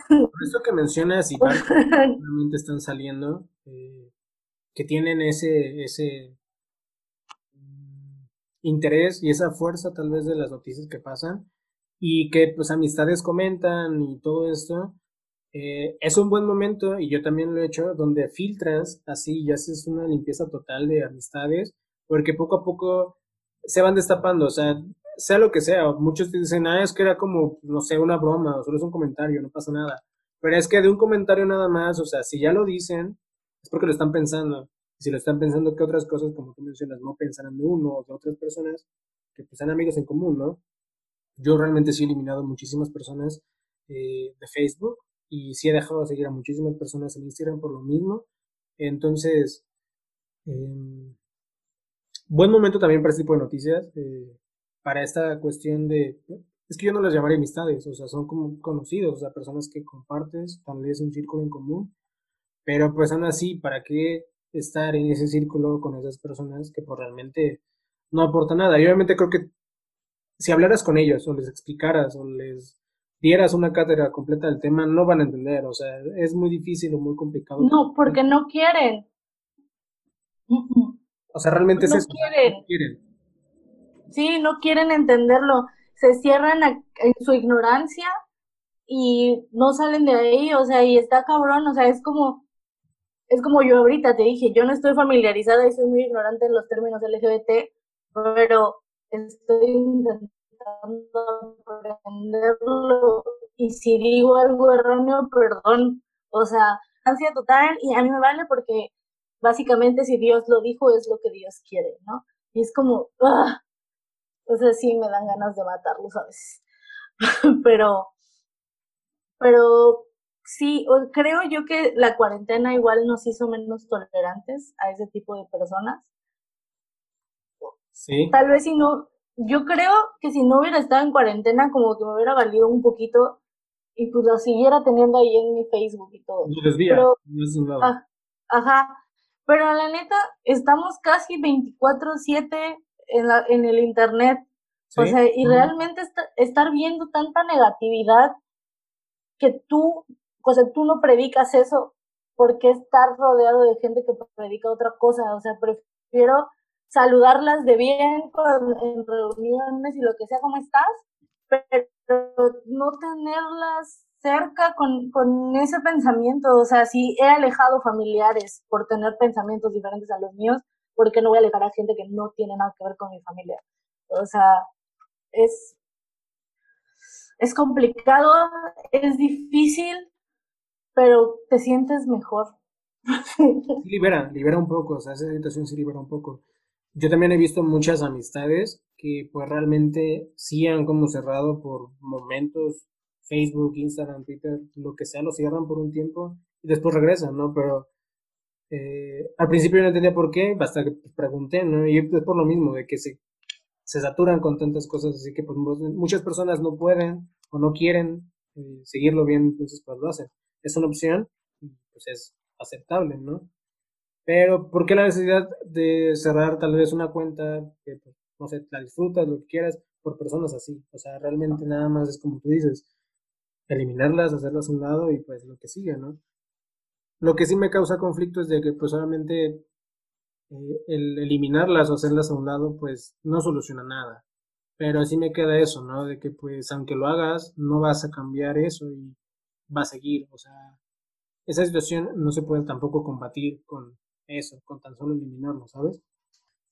Speaker 1: Por eso que mencionas y (laughs) realmente están saliendo, eh, que tienen ese, ese interés y esa fuerza tal vez de las noticias que pasan y que pues amistades comentan y todo esto, eh, es un buen momento y yo también lo he hecho donde filtras así y haces una limpieza total de amistades porque poco a poco se van destapando, o sea, sea lo que sea, muchos te dicen, ah, es que era como, no sé, una broma, o solo es un comentario, no pasa nada. Pero es que de un comentario nada más, o sea, si ya lo dicen, es porque lo están pensando. Si lo están pensando, que otras cosas, como tú mencionas, no pensarán de uno o de otras personas que pues sean amigos en común, ¿no? Yo realmente sí he eliminado muchísimas personas eh, de Facebook y sí he dejado de seguir a muchísimas personas en Instagram por lo mismo. Entonces, em, buen momento también para este tipo de noticias. Eh, para esta cuestión de, es que yo no las llamaría amistades, o sea, son como conocidos, o sea, personas que compartes, tal vez un círculo en común, pero pues aún así, ¿para qué estar en ese círculo con esas personas que pues realmente no aportan nada? Y obviamente creo que si hablaras con ellos o les explicaras o les dieras una cátedra completa del tema, no van a entender, o sea, es muy difícil o muy complicado.
Speaker 3: No, porque no quieren.
Speaker 1: O sea, realmente es eso.
Speaker 3: Quieren. No quieren. Sí, no quieren entenderlo, se cierran en su ignorancia y no salen de ahí, o sea, y está cabrón, o sea, es como, es como yo ahorita te dije, yo no estoy familiarizada y soy muy ignorante en los términos LGBT, pero estoy intentando aprenderlo y si digo algo erróneo, perdón, o sea, ansia total y a mí me vale porque básicamente si Dios lo dijo es lo que Dios quiere, ¿no? Y es como, ¡ah! Entonces sí me dan ganas de matarlos a veces. (laughs) pero, pero sí, creo yo que la cuarentena igual nos hizo menos tolerantes a ese tipo de personas.
Speaker 1: Sí.
Speaker 3: Tal vez si no, yo creo que si no hubiera estado en cuarentena, como que me hubiera valido un poquito y pues lo siguiera teniendo ahí en mi Facebook y todo.
Speaker 1: pero,
Speaker 3: ah, ajá, pero la neta, estamos casi 24/7 en, la, en el internet. O sea, y realmente estar viendo tanta negatividad que tú, o sea, tú no predicas eso, porque estar rodeado de gente que predica otra cosa? O sea, prefiero saludarlas de bien en reuniones y lo que sea, ¿cómo estás? Pero no tenerlas cerca con, con ese pensamiento. O sea, si he alejado familiares por tener pensamientos diferentes a los míos, ¿por qué no voy a alejar a gente que no tiene nada que ver con mi familia? O sea, es, es complicado, es difícil, pero te sientes mejor.
Speaker 1: libera, libera un poco, o sea, esa situación sí libera un poco. Yo también he visto muchas amistades que pues realmente sí han como cerrado por momentos, Facebook, Instagram, Twitter, lo que sea, lo cierran por un tiempo y después regresan, ¿no? Pero eh, al principio yo no entendía por qué, hasta que pregunté, ¿no? Y es por lo mismo, de que se, se saturan con tantas cosas, así que pues muchas personas no pueden o no quieren eh, seguirlo bien, entonces pues lo hacen. Es una opción pues es aceptable, ¿no? Pero ¿por qué la necesidad de cerrar tal vez una cuenta que, pues, no sé, la disfrutas, lo que quieras, por personas así? O sea, realmente nada más es como tú dices, eliminarlas, hacerlas a un lado y pues lo que sigue, ¿no? Lo que sí me causa conflicto es de que pues solamente eh, el eliminarlas o hacerlas a un lado pues no soluciona nada. Pero así me queda eso, ¿no? De que pues aunque lo hagas, no vas a cambiar eso y va a seguir. O sea, esa situación no se puede tampoco combatir con eso, con tan solo eliminarlo, ¿sabes?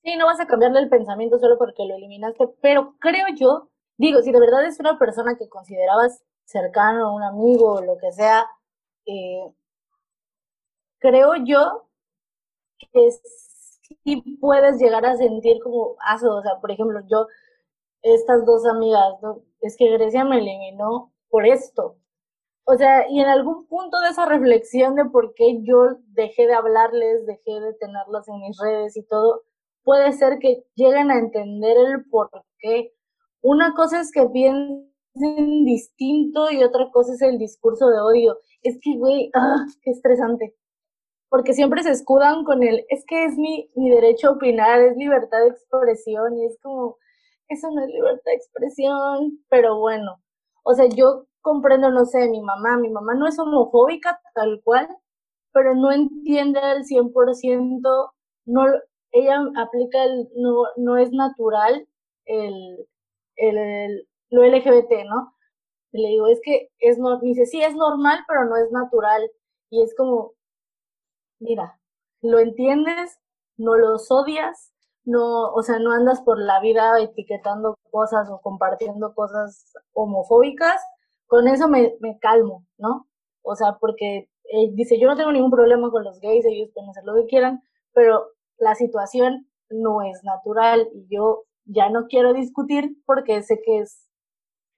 Speaker 3: Sí, no vas a cambiarle el pensamiento solo porque lo eliminaste, pero creo yo, digo, si de verdad es una persona que considerabas cercano, un amigo, o lo que sea, eh, creo yo que sí puedes llegar a sentir como aso, o sea, por ejemplo, yo estas dos amigas. Es que Grecia me eliminó por esto. O sea, y en algún punto de esa reflexión de por qué yo dejé de hablarles, dejé de tenerlas en mis redes y todo, puede ser que lleguen a entender el por qué. Una cosa es que piensen distinto y otra cosa es el discurso de odio. Es que, güey, ah, qué estresante. Porque siempre se escudan con el, es que es mi, mi derecho a opinar, es libertad de expresión y es como, eso no es libertad de expresión, pero bueno, o sea, yo comprendo, no sé, mi mamá, mi mamá no es homofóbica tal cual, pero no entiende al 100%, no, ella aplica el, no, no es natural el, el, lo LGBT, ¿no? le digo, es que es, no, dice, sí, es normal, pero no es natural. Y es como, mira, lo entiendes, no los odias, no, o sea, no andas por la vida etiquetando cosas o compartiendo cosas homofóbicas, con eso me, me calmo, ¿no? O sea, porque eh, dice, yo no tengo ningún problema con los gays, ellos pueden hacer lo que quieran, pero la situación no es natural y yo ya no quiero discutir porque sé que es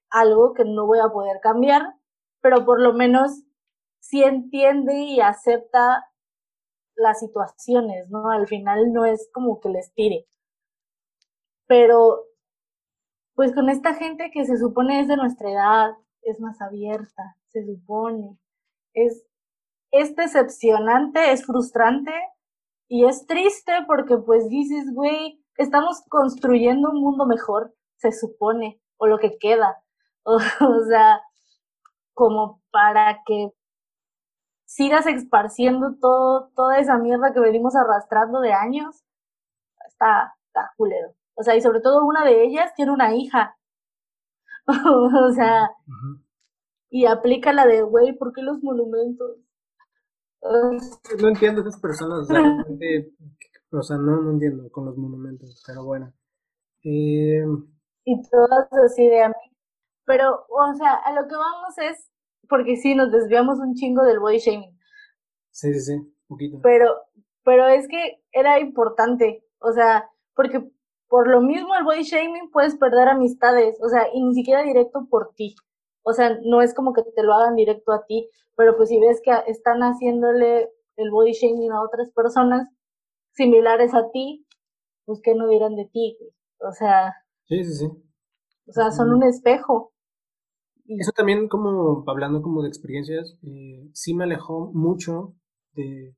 Speaker 3: algo que no voy a poder cambiar, pero por lo menos sí entiende y acepta las situaciones, ¿no? Al final no es como que les tire. Pero, pues con esta gente que se supone es de nuestra edad, es más abierta, se supone, es, es decepcionante, es frustrante y es triste porque pues dices, güey, estamos construyendo un mundo mejor, se supone, o lo que queda. (laughs) O, sea, como para que sigas esparciendo todo, toda esa mierda que venimos arrastrando de años, está, está culero. O sea, y sobre todo una de ellas tiene una hija. (laughs) o sea, y aplica la de, güey, ¿por qué los monumentos?
Speaker 1: no entiendo esas personas, (laughs) realmente, o sea, no, no entiendo con los monumentos, pero bueno. Eh...
Speaker 3: Y todas así de a mí. Pero, o sea, a lo que vamos es porque sí, nos desviamos un chingo del body shaming.
Speaker 1: Sí, sí, sí, un poquito.
Speaker 3: Pero, pero es que era importante, o sea, porque por lo mismo el body shaming puedes perder amistades, o sea, y ni siquiera directo por ti. O sea, no es como que te lo hagan directo a ti, pero pues si ves que están haciéndole el body shaming a otras personas similares a ti, pues que no dirán de ti, o sea.
Speaker 1: Sí, sí, sí.
Speaker 3: O sea, son un espejo.
Speaker 1: Eso también, como hablando como de experiencias, eh, sí me alejó mucho de,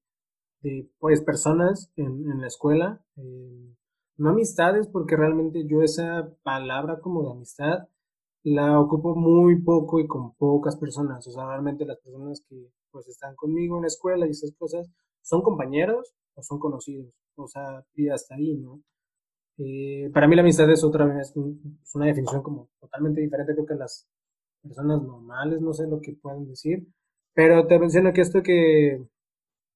Speaker 1: de pues, personas en, en la escuela. Eh, no amistades, porque realmente yo esa palabra como de amistad la ocupo muy poco y con pocas personas. O sea, realmente las personas que pues están conmigo en la escuela y esas cosas son compañeros o son conocidos. O sea, y hasta ahí, ¿no? Eh, para mí la amistad es otra vez, es una definición como totalmente diferente creo que las personas normales, no sé lo que pueden decir, pero te menciono que esto que,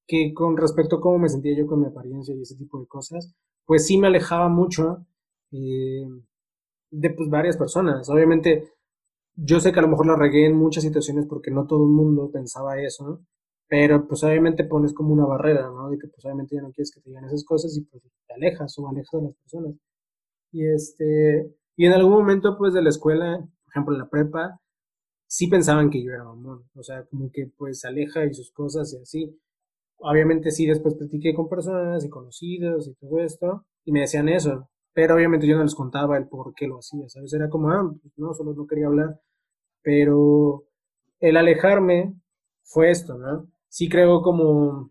Speaker 1: que con respecto a cómo me sentía yo con mi apariencia y ese tipo de cosas, pues sí me alejaba mucho eh, de pues varias personas. Obviamente, yo sé que a lo mejor la regué en muchas situaciones porque no todo el mundo pensaba eso, pero pues obviamente pones como una barrera, ¿no? De que pues obviamente ya no quieres que te digan esas cosas y pues te alejas o alejas de las personas. Y este, y en algún momento pues de la escuela, por ejemplo en la prepa, sí pensaban que yo era mamón, o sea, como que pues aleja y sus cosas y así. Obviamente sí, después platiqué con personas y conocidos y todo esto, y me decían eso, pero obviamente yo no les contaba el por qué lo hacía, ¿sabes? Era como, ah, pues no, solo no quería hablar, pero el alejarme fue esto, ¿no? Sí creo como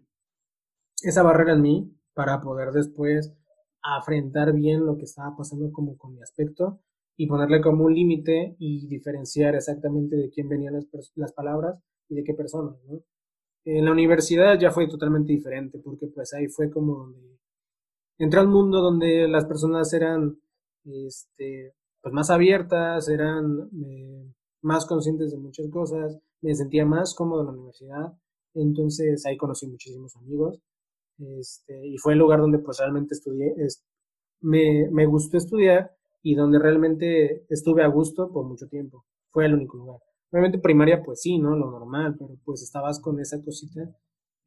Speaker 1: esa barrera en mí para poder después afrontar bien lo que estaba pasando como con mi aspecto y ponerle como un límite y diferenciar exactamente de quién venían las, las palabras y de qué personas, ¿no? En la universidad ya fue totalmente diferente porque pues ahí fue como donde entré al mundo donde las personas eran este, pues más abiertas, eran eh, más conscientes de muchas cosas, me sentía más cómodo en la universidad, entonces ahí conocí muchísimos amigos este, y fue el lugar donde pues realmente estudié, me, me gustó estudiar y donde realmente estuve a gusto por mucho tiempo, fue el único lugar. Obviamente primaria pues sí, ¿no? Lo normal, pero pues estabas con esa cosita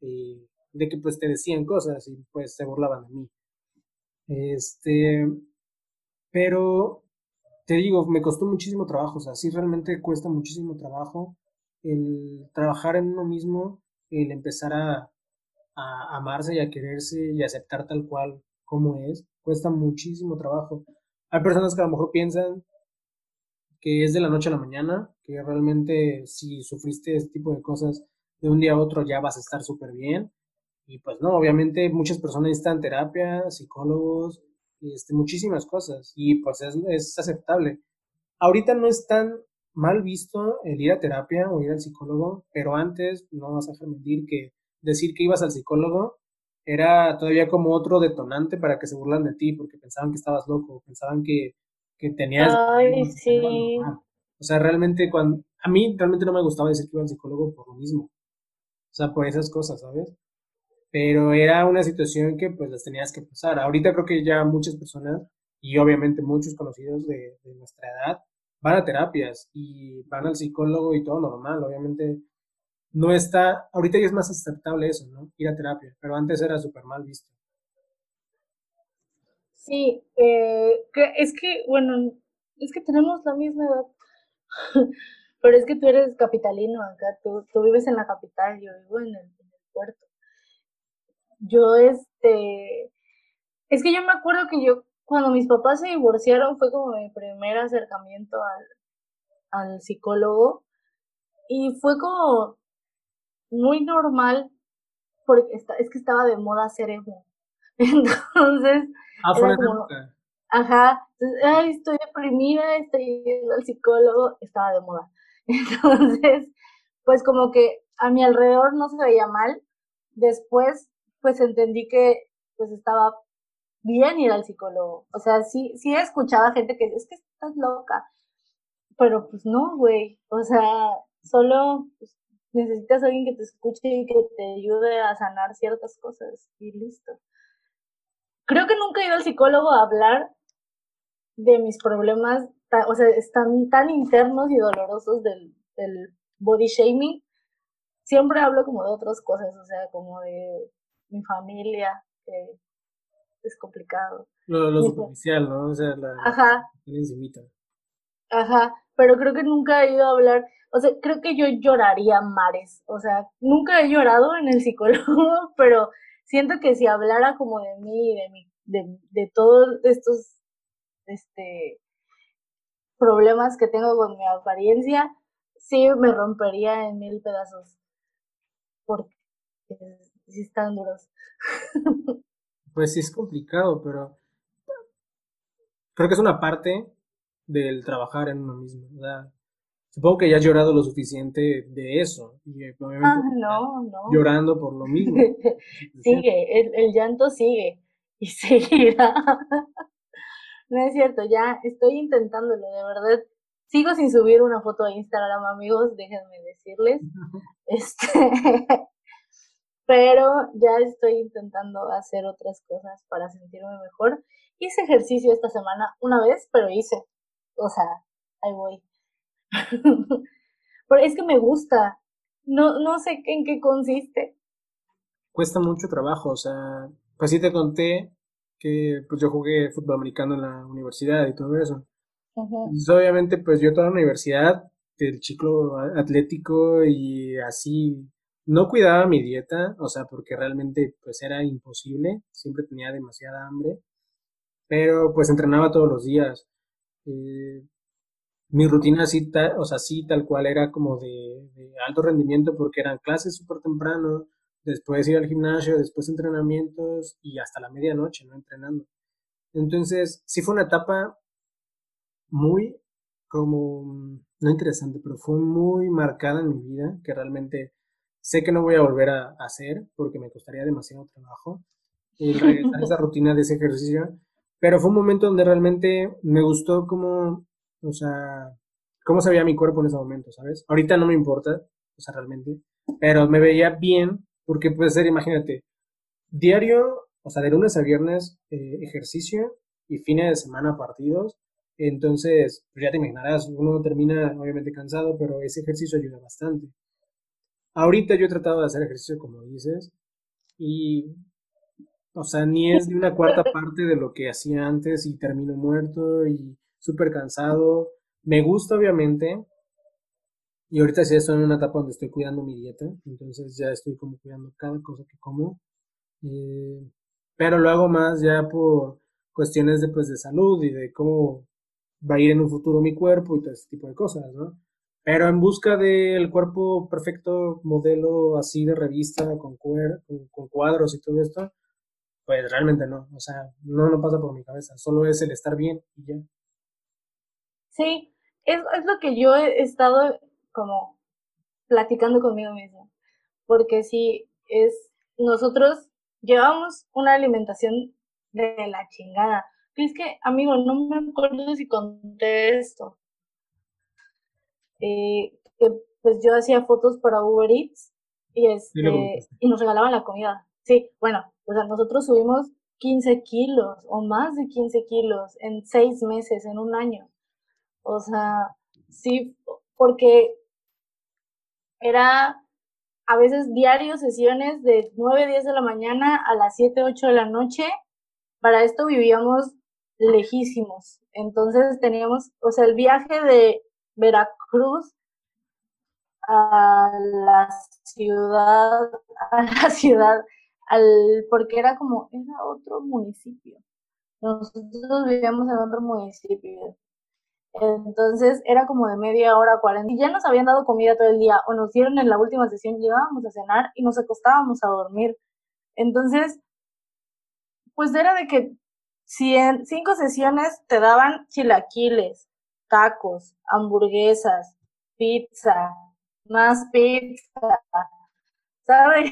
Speaker 1: eh, de que pues te decían cosas y pues se burlaban de mí. Este, pero te digo, me costó muchísimo trabajo, o sea, sí realmente cuesta muchísimo trabajo el trabajar en uno mismo, el empezar a, a amarse y a quererse y aceptar tal cual como es, cuesta muchísimo trabajo. Hay personas que a lo mejor piensan que es de la noche a la mañana, que realmente si sufriste este tipo de cosas de un día a otro ya vas a estar súper bien, y pues no, obviamente muchas personas necesitan terapia, psicólogos, este, muchísimas cosas. Y pues es, es aceptable. Ahorita no es tan mal visto el ir a terapia o ir al psicólogo, pero antes, no vas a permitir que decir que ibas al psicólogo era todavía como otro detonante para que se burlan de ti, porque pensaban que estabas loco, pensaban que, que tenías...
Speaker 3: Ay, sí.
Speaker 1: O sea, realmente cuando... A mí realmente no me gustaba decir que iba al psicólogo por lo mismo. O sea, por esas cosas, ¿sabes? pero era una situación que pues las tenías que pasar. Ahorita creo que ya muchas personas y obviamente muchos conocidos de, nuestra edad van a terapias y van al psicólogo y todo normal, obviamente no está, ahorita ya es más aceptable eso, ¿no? Ir a terapia, pero antes era súper mal visto.
Speaker 3: Sí, eh, es que, bueno, es que tenemos la misma edad, (laughs) pero es que tú eres capitalino acá, tú, tú vives en la capital, yo vivo en el puerto. Yo, este, es que yo me acuerdo que yo, cuando mis papás se divorciaron, fue como mi primer acercamiento al, al psicólogo. Y fue como muy normal porque es que estaba de moda ser emo. (laughs) Entonces,
Speaker 1: ah, como,
Speaker 3: ajá, ay, estoy deprimida, estoy yendo al psicólogo, estaba de moda. (laughs) Entonces, pues como que a mi alrededor no se veía mal. Después pues entendí que pues estaba bien ir al psicólogo. O sea, sí, sí escuchaba gente que es que estás loca. Pero pues no, güey. O sea, solo pues, necesitas a alguien que te escuche y que te ayude a sanar ciertas cosas y listo. Creo que nunca he ido al psicólogo a hablar de mis problemas, o sea, están tan internos y dolorosos del, del body shaming. Siempre hablo como de otras cosas, o sea, como de mi familia, que es complicado.
Speaker 1: Lo, superficial, ¿no? O sea, la,
Speaker 3: Ajá.
Speaker 1: encimita.
Speaker 3: Ajá, pero creo que nunca he ido a hablar, o sea, creo que yo lloraría mares, o sea, nunca he llorado en el psicólogo, (laughs) pero siento que si hablara como de mí, de mi, de, de todos estos, este, problemas que tengo con mi apariencia, sí me rompería en mil pedazos. Porque sí están duros. (laughs)
Speaker 1: pues sí es complicado, pero creo que es una parte del trabajar en uno mismo. Supongo que ya has llorado lo suficiente de eso. Y
Speaker 3: eh, ah, no, no.
Speaker 1: Llorando por lo mismo. (laughs)
Speaker 3: sigue, el, el, llanto sigue y (laughs) seguirá. no es cierto, ya estoy intentándolo, de verdad. Sigo sin subir una foto a Instagram, amigos, déjenme decirles. (laughs) Este, pero ya estoy intentando hacer otras cosas para sentirme mejor. Hice ejercicio esta semana una vez, pero hice, o sea, ahí voy. (laughs) pero es que me gusta, no, no sé en qué consiste.
Speaker 1: Cuesta mucho trabajo, o sea, pues sí te conté que pues yo jugué fútbol americano en la universidad y todo eso. obviamente pues yo toda la universidad, el chico atlético y así no cuidaba mi dieta, o sea, porque realmente pues era imposible, siempre tenía demasiada hambre. pero pues entrenaba todos los días. Eh, mi rutina así, o sea, sí, tal cual era como de, alto rendimiento porque eran clases súper temprano, después ir al gimnasio, después entrenamientos y hasta la medianoche, ¿no? Entrenando. Entonces, sí fue una etapa muy, como, no interesante, pero fue muy marcada en mi vida, que realmente sé que no voy a volver a, hacer porque me costaría demasiado trabajo el regresar a esa (laughs) rutina de ese ejercicio, pero fue un momento donde realmente me gustó como o sea, cómo se veía mi cuerpo en ese momento, ¿sabes? Ahorita no me importa, o sea, realmente, pero me veía bien porque puede ser, imagínate, diario, o sea, de lunes a viernes eh, ejercicio y fines de semana partidos. Entonces, pues ya te imaginarás, uno termina obviamente cansado, pero ese ejercicio ayuda bastante. Ahorita yo he tratado de hacer ejercicio como dices y, o sea, ni es de una cuarta parte de lo que hacía antes y termino muerto y súper cansado. Me gusta, obviamente. Y ahorita sí estoy en una etapa donde estoy cuidando mi dieta. Entonces ya estoy como cuidando cada cosa que como. Eh, pero lo hago más ya por cuestiones de, pues, de salud y de cómo va a ir en un futuro mi cuerpo y todo ese tipo de cosas, ¿no? Pero en busca del cuerpo perfecto, modelo así de revista, con, con cuadros y todo esto, pues realmente no. O sea, no, no pasa por mi cabeza. Solo es el estar bien y ya.
Speaker 3: Sí, es, es lo que yo he estado como platicando conmigo mismo. Porque sí, es, nosotros llevamos una alimentación de la chingada. es que, amigo, no me acuerdo si conté esto. Eh, que pues yo hacía fotos para Uber Eats y este y nos regalaban la comida. Sí, bueno, o sea, nosotros subimos 15 kilos o más de 15 kilos en seis meses, en un año. O sea, sí, porque era a veces diario sesiones de 9, 10 de la mañana a las 7, 8 de la noche. Para esto vivíamos lejísimos. Entonces teníamos, o sea, el viaje de Veracruz a la ciudad, a la (laughs) ciudad, al, porque era como, era otro municipio. Nosotros vivíamos en otro municipio. Entonces era como de media hora, cuarenta. Y ya nos habían dado comida todo el día, o nos dieron en la última sesión, llegábamos a cenar y nos acostábamos a dormir. Entonces, pues era de que si en cinco sesiones te daban chilaquiles, tacos, hamburguesas, pizza, más pizza, ¿sabes?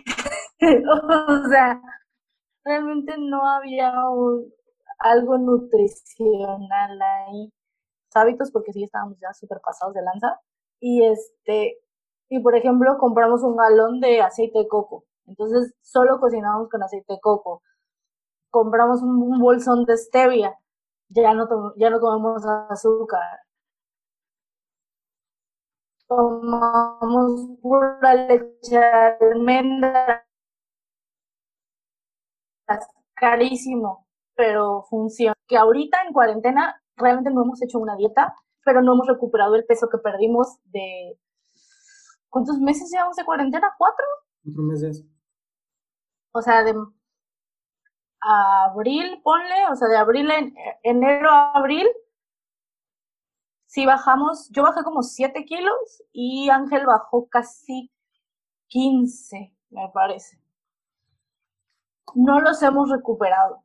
Speaker 3: (laughs) o sea, realmente no había algo nutricional ahí hábitos porque sí estábamos ya súper pasados de lanza. Y este, y por ejemplo, compramos un galón de aceite de coco. Entonces, solo cocinamos con aceite de coco. Compramos un, bolsón de stevia. Ya no, ya no comemos azúcar. Tomamos pura leche de almendra. Carísimo, pero funciona. Que ahorita en cuarentena realmente no hemos hecho una dieta, pero no hemos recuperado el peso que perdimos de... ¿Cuántos meses llevamos de cuarentena? ¿Cuatro?
Speaker 1: Cuatro meses.
Speaker 3: O sea, de abril, ponle, o sea, de abril, en, enero a abril, sí bajamos, yo bajé como 7 kilos y Ángel bajó casi 15, me parece. No los hemos recuperado.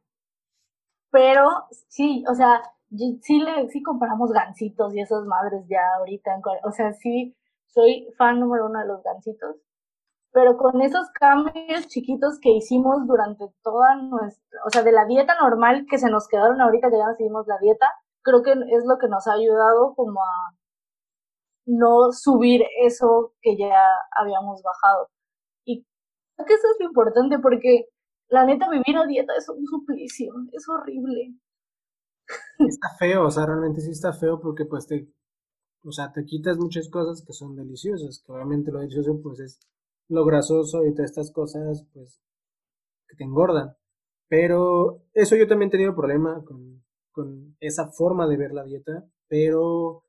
Speaker 3: Pero sí, o sea, sí, le, sí compramos gancitos y esas madres ya ahorita. o sea, sí, soy fan número uno de los gancitos. Pero con esos cambios chiquitos que hicimos durante toda nuestra, o sea, de la dieta normal que se nos quedaron ahorita que ya nos seguimos la dieta, creo que es lo que nos ha ayudado como a no subir eso que ya habíamos bajado. Y creo que eso es lo importante porque la neta vivir a dieta es un suplicio, es horrible.
Speaker 1: Está feo, o sea, realmente sí está feo porque pues te, o sea, te quitas muchas cosas que son deliciosas, que obviamente lo delicioso pues es lo grasoso y todas estas cosas pues que te engordan. Pero eso yo también he tenido problema con, con esa forma de ver la dieta, pero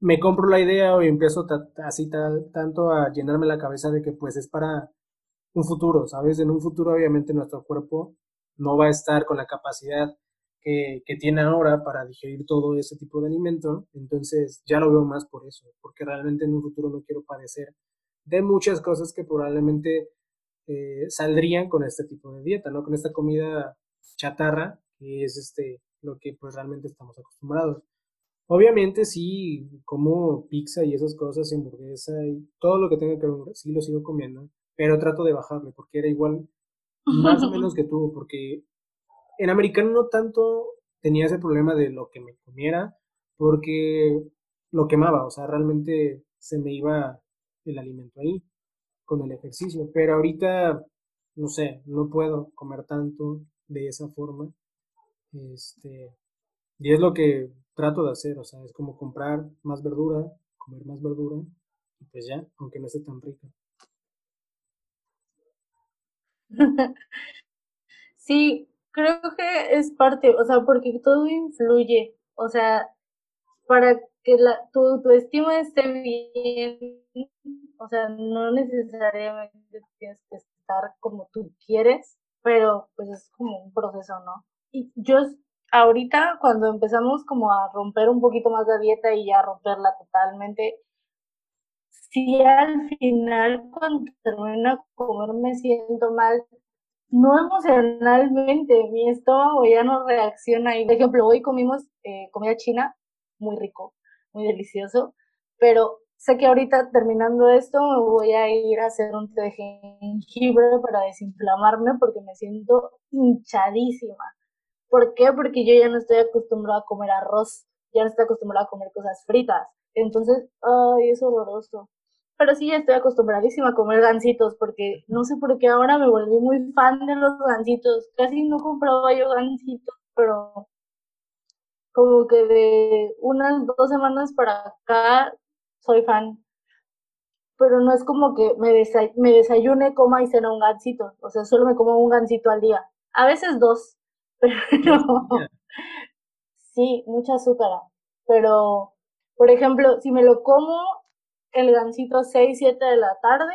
Speaker 1: me compro la idea y empiezo así tal, tanto a llenarme la cabeza de que pues es para un futuro, ¿sabes? En un futuro obviamente nuestro cuerpo no va a estar con la capacidad que, que, tiene ahora para digerir todo ese tipo de alimento. Entonces ya lo veo más por eso, porque realmente en un futuro no quiero padecer de muchas cosas que probablemente eh, saldrían con este tipo de dieta, ¿no? Con esta comida chatarra, que es este, lo que pues realmente estamos acostumbrados. Obviamente sí, como pizza y esas cosas, hamburguesa y todo lo que tenga que ver, sí lo sigo comiendo, pero trato de bajarle porque era igual, más o (laughs) menos que tú, porque en americano no tanto tenía ese problema de lo que me comiera, porque lo quemaba, o sea, realmente se me iba el alimento ahí con el ejercicio, pero ahorita, no sé, no puedo comer tanto de esa forma, este, y es lo que trato de hacer, o sea, es como comprar más verdura, comer más verdura, y pues ya, aunque no esté tan rica. (laughs)
Speaker 3: Sí, creo que es parte, o sea, porque todo influye, o sea, para que la, tu, tu estima esté bien, o sea, no necesariamente tienes que estar como tú quieres, pero pues es como un proceso, ¿no? Y yo ahorita cuando empezamos como a romper un poquito más la dieta y ya romperla totalmente, si al final cuando termino de comer me siento mal, no emocionalmente, mi estómago ya no reacciona. Y, por ejemplo, hoy comimos eh, comida china, muy rico, muy delicioso, pero sé que ahorita terminando esto me voy a ir a hacer un té de jengibre para desinflamarme porque me siento hinchadísima. ¿Por qué? Porque yo ya no estoy acostumbrada a comer arroz, ya no estoy acostumbrada a comer cosas fritas. Entonces, ay, es horroroso. Pero sí, ya estoy acostumbradísima a comer gancitos porque no sé por qué ahora me volví muy fan de los gancitos. Casi no compraba yo gancitos, pero como que de unas dos semanas para acá soy fan. Pero no es como que me, me desayune, coma y cena un gansito. O sea, solo me como un gansito al día. A veces dos, (laughs) Pero sí, mucha azúcar. Pero, por ejemplo, si me lo como el gancito 6, 7 de la tarde,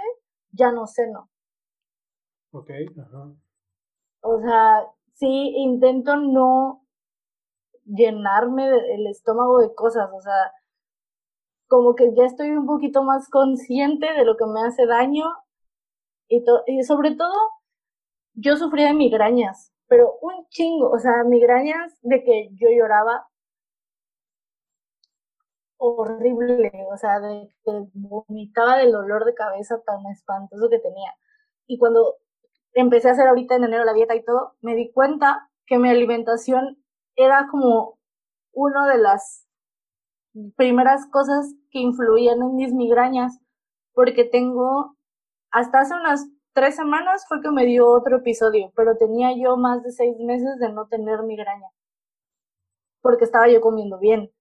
Speaker 3: ya no ceno.
Speaker 1: Ok, ajá.
Speaker 3: O sea, sí intento no llenarme el estómago de cosas, o sea, como que ya estoy un poquito más consciente de lo que me hace daño y, y sobre todo yo sufría de migrañas pero un chingo, o sea, migrañas de que yo lloraba horrible, o sea, de que vomitaba del dolor de cabeza tan espantoso que tenía. Y cuando empecé a hacer ahorita en enero la dieta y todo, me di cuenta que mi alimentación era como una de las primeras cosas que influían en mis migrañas, porque tengo, hasta hace unas tres semanas fue que me dio otro episodio, pero tenía yo más de seis meses de no tener migraña, porque estaba yo comiendo bien.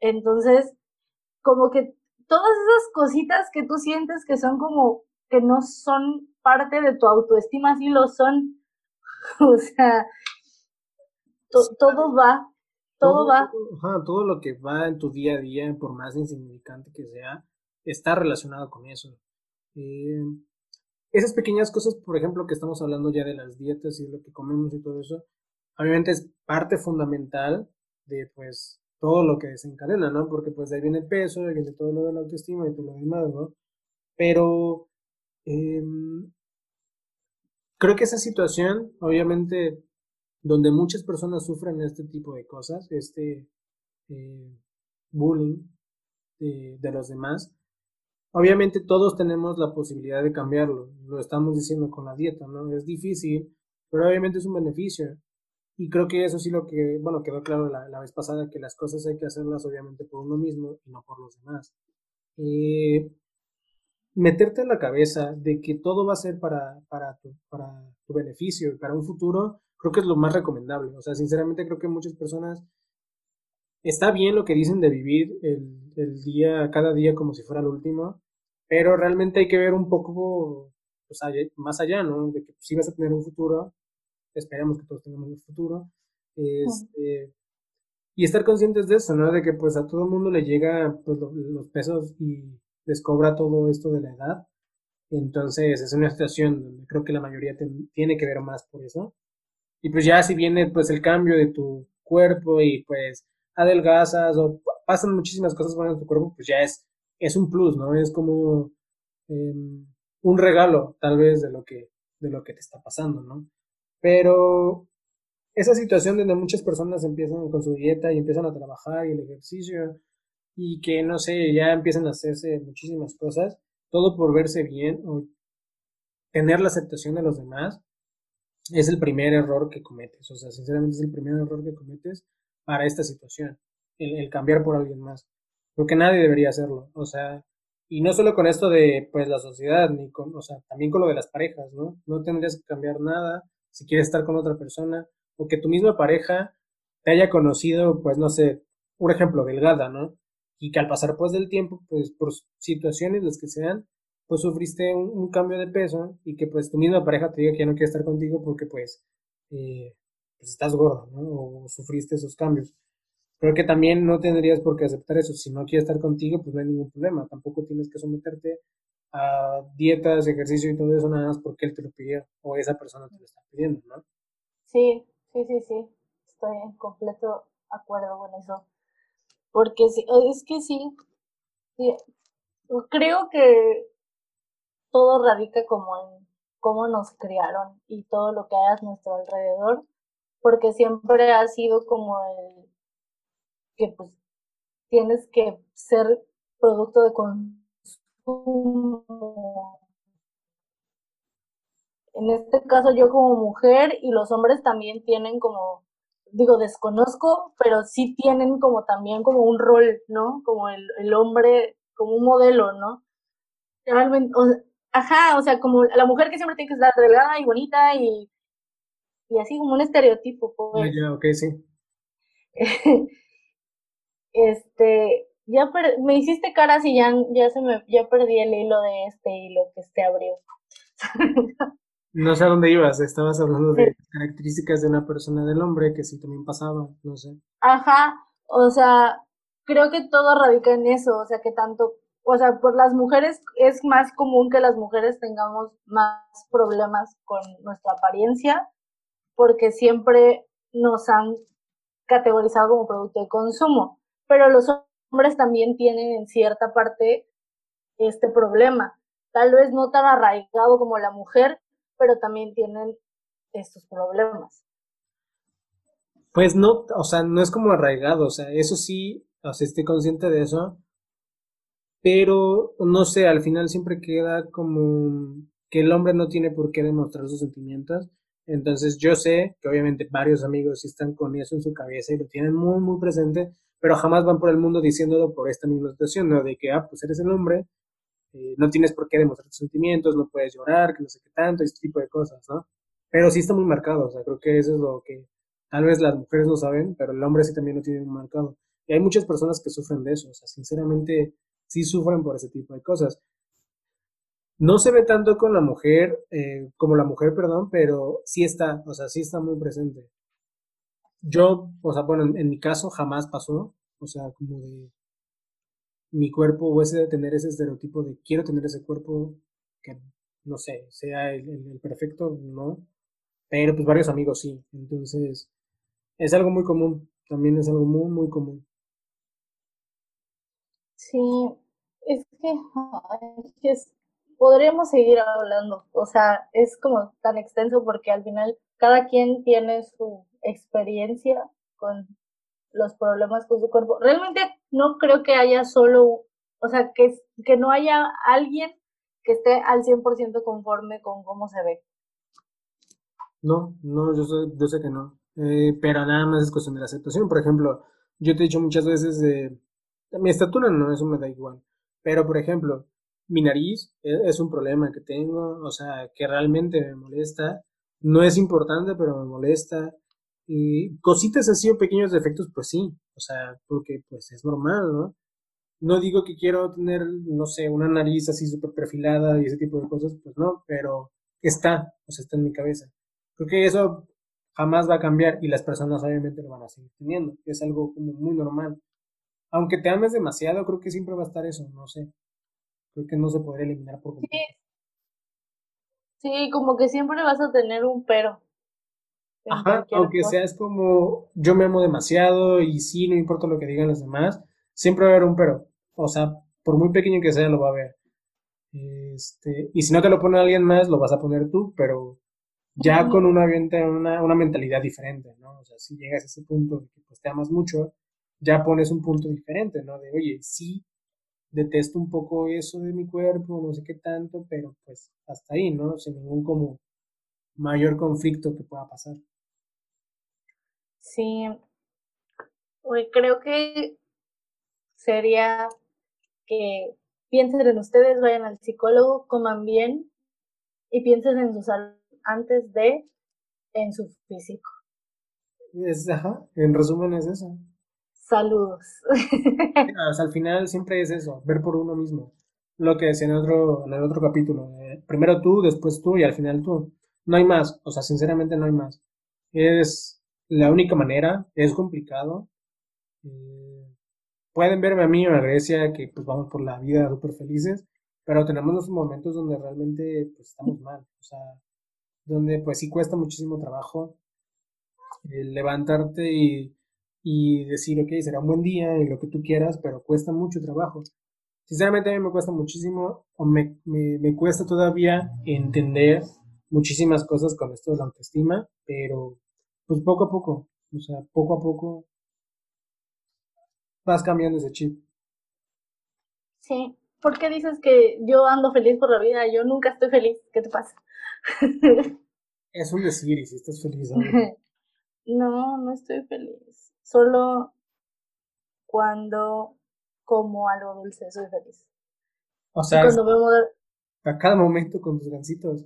Speaker 3: Entonces, como que todas esas cositas que tú sientes que son como que no son parte de tu autoestima, sí lo son. (laughs) o sea, todo va, todo, va.
Speaker 1: Todo, todo lo que va en tu día a día, por más insignificante que sea, está relacionado con eso. Eh, esas pequeñas cosas, por ejemplo, que estamos hablando ya de las dietas y lo que comemos y todo eso, obviamente es parte fundamental de pues todo lo que desencadena, ¿no? Porque pues de ahí viene el peso, de ahí viene todo lo de la autoestima y todo lo demás, ¿no? Pero em, creo que esa situación, obviamente, donde muchas personas sufren este tipo de cosas, este eh, bullying de los demás, Obviamente todos tenemos la posibilidad de cambiarlo, lo estamos diciendo con la dieta, ¿no? Es difícil, pero obviamente es un beneficio. Y creo que eso sí lo que, bueno, quedó claro la, vez pasada, que las cosas hay que hacerlas obviamente por uno mismo y no por los demás. Eh, meterte en la cabeza de que todo va a ser para, para, tu, para tu beneficio y para un futuro, creo que es lo más recomendable. O sea, sinceramente creo que muchas personas está bien lo que dicen de vivir el, día, cada día como si fuera el último, pero realmente hay que ver un poco pues, más allá, ¿no? De que si vas a tener un futuro, esperemos que todos tengamos un futuro, este, y estar conscientes de eso, ¿no? De que pues a todo el mundo le llega pues, los pesos y les cobra todo esto de la edad. Entonces es una situación donde creo que la mayoría tiene que ver más por eso. Y pues ya si viene pues el cambio de tu cuerpo y pues adelgazas o pasan muchísimas cosas buenas en tu cuerpo, pues ya es, es un plus, ¿no? Es como em, un regalo, tal vez, de lo que, de lo que te está pasando, ¿no? Pero esa situación donde muchas personas empiezan con su dieta y empiezan a trabajar y el ejercicio y que, no sé, ya empiezan a hacerse muchísimas cosas, todo por verse bien o tener la aceptación de los demás, es el primer error que cometes. O sea, sinceramente es el primer error que cometes para esta situación, el, cambiar por alguien más. Porque nadie debería hacerlo. O sea, y no solo con esto de pues la sociedad, ni con, o sea, también con lo de las parejas, ¿no? No tendrías que cambiar nada si quieres estar con otra persona, o que tu misma pareja te haya conocido, pues no sé, un ejemplo, delgada, ¿no? Y que al pasar pues del tiempo, pues por situaciones las que sean, pues sufriste un, cambio de peso y que pues tu misma pareja te diga que ya no quiere estar contigo porque pues, eh, pues estás gordo, ¿no? O sufriste esos cambios. Creo que también no tendrías por qué aceptar eso. Si no quiere estar contigo, pues no hay ningún problema. Tampoco tienes que someterte a dietas, ejercicio y todo eso nada más porque él te lo pidió o esa persona te lo está pidiendo, ¿no?
Speaker 3: Sí, sí, sí, sí. Estoy en completo acuerdo con eso. Porque sí, es que sí, sí creo que todo radica como en cómo nos criaron y todo lo que hay a nuestro alrededor, porque siempre ha sido como el que pues tienes que ser producto de En este caso yo como mujer y los hombres también tienen como, digo, desconozco, pero sí tienen como también como un rol, ¿no? Como el, el hombre, como un modelo, ¿no? Realmente, Ajá, o sea, como la mujer que siempre tiene que estar delgada y bonita y, y así como un estereotipo.
Speaker 1: Pues. ya, ok, sí. (laughs)
Speaker 3: este, ya me hiciste caras y ya, ya se me, ya perdí el hilo de este hilo que este abrió. (laughs)
Speaker 1: no sé a dónde ibas, estabas hablando de características de una persona del hombre que sí también pasaba, no sé.
Speaker 3: Ajá, o sea, creo que todo radica en eso, o sea, que tanto o sea, por las mujeres es más común que las mujeres tengamos más problemas con nuestra apariencia porque siempre nos han categorizado como producto de consumo, pero los hombres también tienen en cierta parte este problema, tal vez no tan arraigado como la mujer, pero también tienen estos problemas.
Speaker 1: Pues no, o sea, no es como arraigado, o sea, eso sí, o sea, estoy consciente de eso, pero no sé, al final siempre queda como que el hombre no tiene por qué demostrar sus sentimientos. Entonces yo sé que obviamente varios amigos están con eso en su cabeza y lo tienen muy, muy presente, pero jamás van por el mundo diciéndolo por esta misma situación, ¿no? De que, ah, pues eres el hombre, eh, no tienes por qué demostrar tus sentimientos, no puedes llorar, que no sé qué tanto, este tipo de cosas, ¿no? Pero sí está muy marcado, o sea, creo que eso es lo que tal vez las mujeres no saben, pero el hombre sí también lo tiene muy marcado. Y hay muchas personas que sufren de eso, o sea, sinceramente sí sufren por ese tipo de cosas. No se ve tanto con la mujer, eh, como la mujer, perdón, pero sí está, o sea, sí está muy presente. Yo, o sea, bueno, en, mi caso jamás pasó, o sea, como de mi cuerpo o ese de tener ese estereotipo de quiero tener ese cuerpo que, no sé, sea el, el perfecto, no, pero pues varios amigos sí, entonces es algo muy común, también es algo muy, muy común.
Speaker 3: Sí, es que, es, podríamos seguir hablando, o sea, es como tan extenso porque al final cada quien tiene su experiencia con los problemas con su cuerpo. Realmente no creo que haya solo, o sea, que, que no haya alguien que esté al 100% conforme con cómo se ve.
Speaker 1: No, no, yo sé, yo sé que no. Eh, pero nada más es cuestión de la aceptación. Por ejemplo, yo te he dicho muchas veces de mi estatura no, eso me da igual. Pero, por ejemplo, mi nariz e, es un problema que tengo, o sea, que realmente me molesta. No es importante, pero me molesta. Y cositas así o pequeños defectos, pues sí, o sea, porque pues es normal, ¿no? No digo que quiero tener, no sé, una nariz así súper perfilada y ese tipo de cosas, pues no, pero está, o sea, está en mi cabeza. Creo que eso jamás va a cambiar y las personas obviamente lo van a seguir teniendo. Es algo como muy normal aunque te ames demasiado, creo que siempre va a estar eso, no sé. Creo que no se puede eliminar por completo.
Speaker 3: Sí. sí, como que siempre vas a tener un pero.
Speaker 1: Ajá, aunque sea es como yo me amo demasiado y sí, no importa lo que digan los demás, siempre va a haber un pero. O sea, por muy pequeño que sea, lo va a haber. Este, y si no te lo pone alguien más, lo vas a poner tú, pero ya con una, una, una mentalidad diferente, ¿no? O sea, si llegas a ese punto de que pues, te amas mucho, ya pones un punto diferente, ¿no? De, oye, sí, detesto un poco eso de mi cuerpo, no sé qué tanto, pero pues hasta ahí, ¿no? Sin ningún como mayor conflicto que pueda pasar.
Speaker 3: Sí, creo que sería que piensen en ustedes, vayan al psicólogo, coman bien y piensen en su salud antes de en su físico.
Speaker 1: Es, ajá, en resumen es eso.
Speaker 3: Saludos. (laughs)
Speaker 1: al final siempre es eso, ver por uno mismo. Lo que decía en, otro, en el otro capítulo. Eh, primero tú, después tú y al final tú. No hay más, o sea, sinceramente no hay más. Es la única manera, es complicado. Eh, pueden verme a mí o a Grecia que pues vamos por la vida súper felices, pero tenemos los momentos donde realmente pues, estamos mal. O sea, donde pues sí cuesta muchísimo trabajo levantarte y, y, decir, ok, será un buen día y lo que tú quieras, pero cuesta mucho trabajo. Sinceramente a mí me cuesta muchísimo, o me, me, me cuesta todavía entender muchísimas cosas con esto de la autoestima, pero pues poco a poco, o sea, poco a poco vas cambiando ese chip.
Speaker 3: Sí, ¿por qué dices que yo ando feliz por la vida? Yo nunca estoy feliz, ¿qué te pasa? (laughs)
Speaker 1: es un decir, y si estás feliz. (laughs)
Speaker 3: no, no estoy feliz. Solo cuando como algo dulce soy feliz.
Speaker 1: O sea, a cada momento con tus gancitos.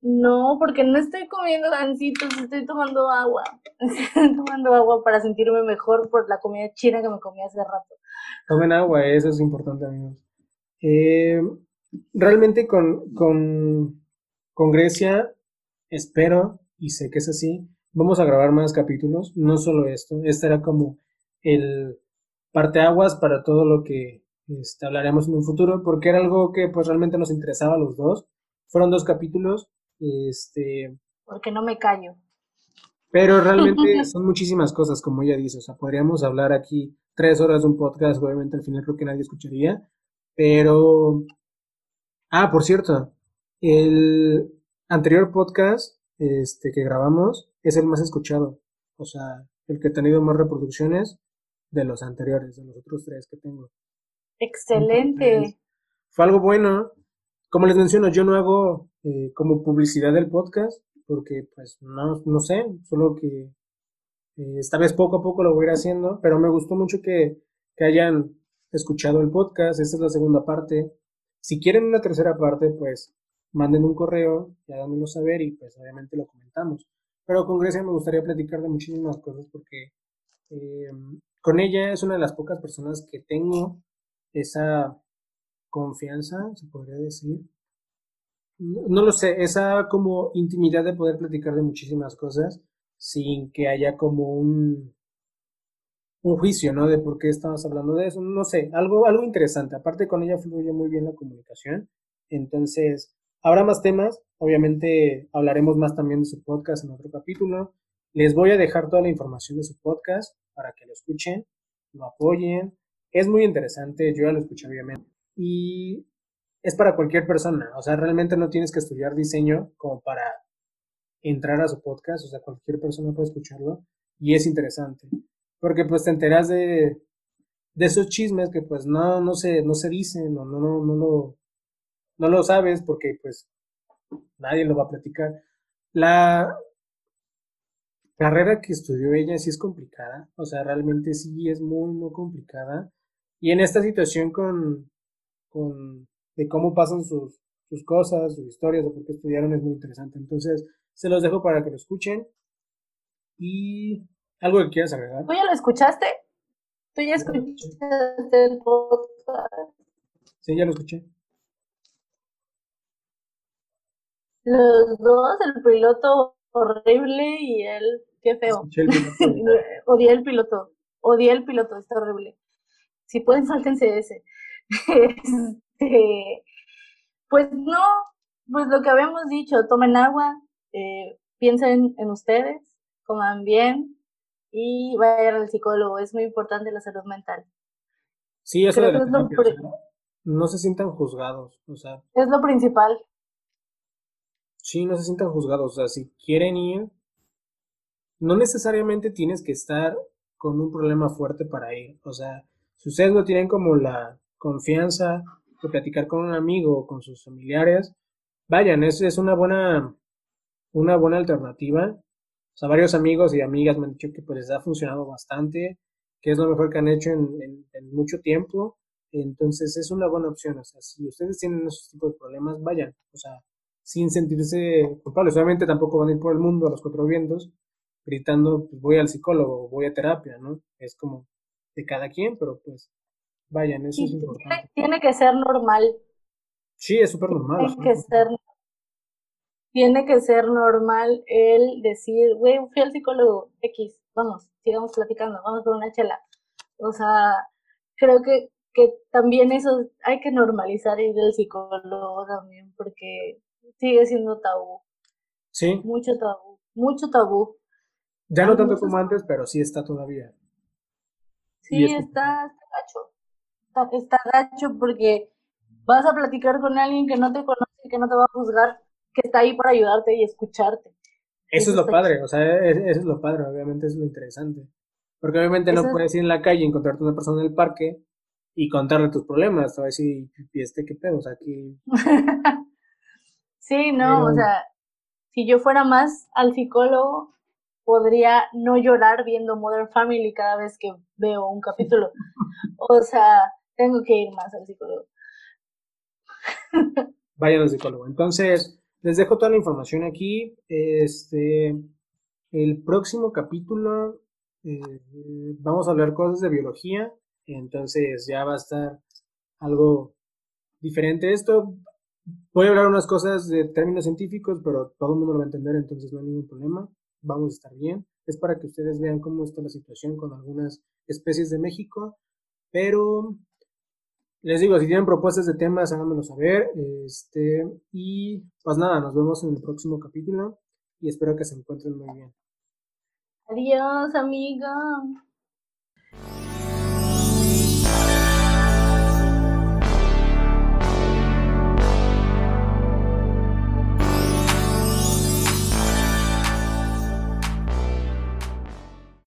Speaker 3: No, porque no estoy comiendo gancitos, estoy tomando agua. (laughs) Estoy tomando agua para sentirme mejor por la comida china que me comí hace rato.
Speaker 1: Tomen agua, eso es importante, amigos. Eh, realmente con, con, con Grecia, espero, y sé que es así, vamos a grabar más capítulos, no solo esto, este era como el parteaguas para todo lo que este, hablaremos en un futuro, porque era algo que pues realmente nos interesaba a los dos. Fueron dos capítulos, este...
Speaker 3: Porque no me callo.
Speaker 1: Pero (laughs) realmente son muchísimas cosas, como ella dice, o sea, podríamos hablar aquí tres horas de un podcast, obviamente al final creo que nadie escucharía, pero... Ah, por cierto, el anterior podcast este, que grabamos es el más escuchado, o sea, el que ha tenido más reproducciones de los anteriores, de los otros tres que tengo.
Speaker 3: Excelente.
Speaker 1: fue algo bueno. Como les menciono, yo no hago eh, como publicidad del podcast, porque pues no, no sé, solo que eh, esta vez poco a poco lo voy a ir haciendo, pero me gustó mucho que, que hayan escuchado el podcast, esta es la segunda parte. Si quieren una tercera parte, pues manden un correo y háganmelo saber y pues obviamente lo comentamos. Pero con Grecia me gustaría platicar de muchísimas cosas porque eh, con ella es una de las pocas personas que tengo esa confianza, se podría decir. No, lo sé, esa como intimidad de poder platicar de muchísimas cosas sin que haya como un, un juicio, ¿no? De por qué estamos hablando de eso. No sé, algo, algo interesante. Aparte con ella fluye muy bien la comunicación. Entonces, habrá más temas. Obviamente hablaremos más también de su podcast en otro capítulo. Les voy a dejar toda la información de su podcast para que lo escuchen, lo apoyen. Es muy interesante, yo ya lo escuché obviamente. Y es para cualquier persona, o sea, realmente no tienes que estudiar diseño como para entrar a su podcast, o sea, cualquier persona puede escucharlo y es interesante, porque pues te enteras de, de esos chismes que pues no, no se, no se dicen o no, no, no lo, no lo sabes porque pues nadie lo va a platicar. La, carrera que estudió ella sí es complicada, o sea, realmente sí es muy, muy complicada. Y en esta situación con, con de cómo pasan sus, sus cosas, sus historias, de por qué estudiaron, es muy interesante. Entonces, se los dejo para que lo escuchen. Y algo que quieras agregar.
Speaker 3: ¿Tú ya lo escuchaste? ¿Tú ya escuchaste el podcast?
Speaker 1: Sí, ya lo escuché.
Speaker 3: Los dos, el piloto horrible y el Qué feo. (laughs) Odié el piloto. Odié el piloto, está horrible. Si pueden, sáltense ese. (laughs) Este, pues no, pues lo que habíamos dicho, tomen agua, eh, piensen en ustedes, coman bien y vayan al psicólogo. Es muy importante la salud mental.
Speaker 1: Sí, eso de no se sientan juzgados, o sea.
Speaker 3: Es lo principal.
Speaker 1: Sí, no se sientan juzgados, o sea, si quieren ir, no necesariamente tienes que estar con un problema fuerte para ir, o sea, si ustedes no tienen como la confianza de platicar con un amigo o con sus familiares, vayan, es, es una buena, una buena alternativa. O sea, varios amigos y amigas me han dicho que pues les ha funcionado bastante, que es lo mejor que han hecho en, mucho tiempo entonces es una buena opción, o sea, si ustedes tienen esos tipos de problemas, vayan, o sea, sin sentirse culpables. Obviamente tampoco van a ir por el mundo a los cuatro vientos gritando, pues voy al psicólogo, voy a terapia, ¿no? Es como de cada quien, pero pues vayan, eso es importante.
Speaker 3: Tiene, que ser normal.
Speaker 1: Sí, es súper normal.
Speaker 3: Tiene que ser tiene que ser normal el decir, güey, fui al psicólogo X, vamos, sigamos platicando, vamos por una chela. O sea, creo que que también eso hay que normalizar ir al psicólogo también, porque sigue siendo tabú.
Speaker 1: Sí.
Speaker 3: Mucho tabú, mucho tabú.
Speaker 1: Ya no tanto como antes, pero sí está todavía.
Speaker 3: Sí, está, está gacho. Está, gacho porque vas a platicar con alguien que no te conoce, que no te va a juzgar, que está ahí para ayudarte y escucharte.
Speaker 1: Eso, es lo padre, o sea, eso es lo padre, obviamente es lo interesante. Porque obviamente no puedes ir en la calle y encontrarte una persona en el parque y contarle tus problemas, te va a decir, este qué pedo? O sea, aquí... (laughs)
Speaker 3: sí, no, o sea, si yo fuera más al psicólogo, podría no llorar viendo Modern Family cada vez que veo un capítulo. (laughs) o sea, tengo que ir más al psicólogo. (laughs)
Speaker 1: Vayan al psicólogo. Entonces, les dejo toda la información aquí. Este, el próximo capítulo eh, vamos a hablar cosas de biología. Entonces ya va a estar algo diferente esto. Voy a hablar unas cosas de términos científicos, pero todo el mundo lo va a entender, entonces no hay ningún problema. Vamos a estar bien. Es para que ustedes vean cómo está la situación con algunas especies de México. Pero les digo, si tienen propuestas de temas, háganmelo saber. Este, y pues nada, nos vemos en el próximo capítulo y espero que se encuentren muy bien.
Speaker 3: Adiós, amiga.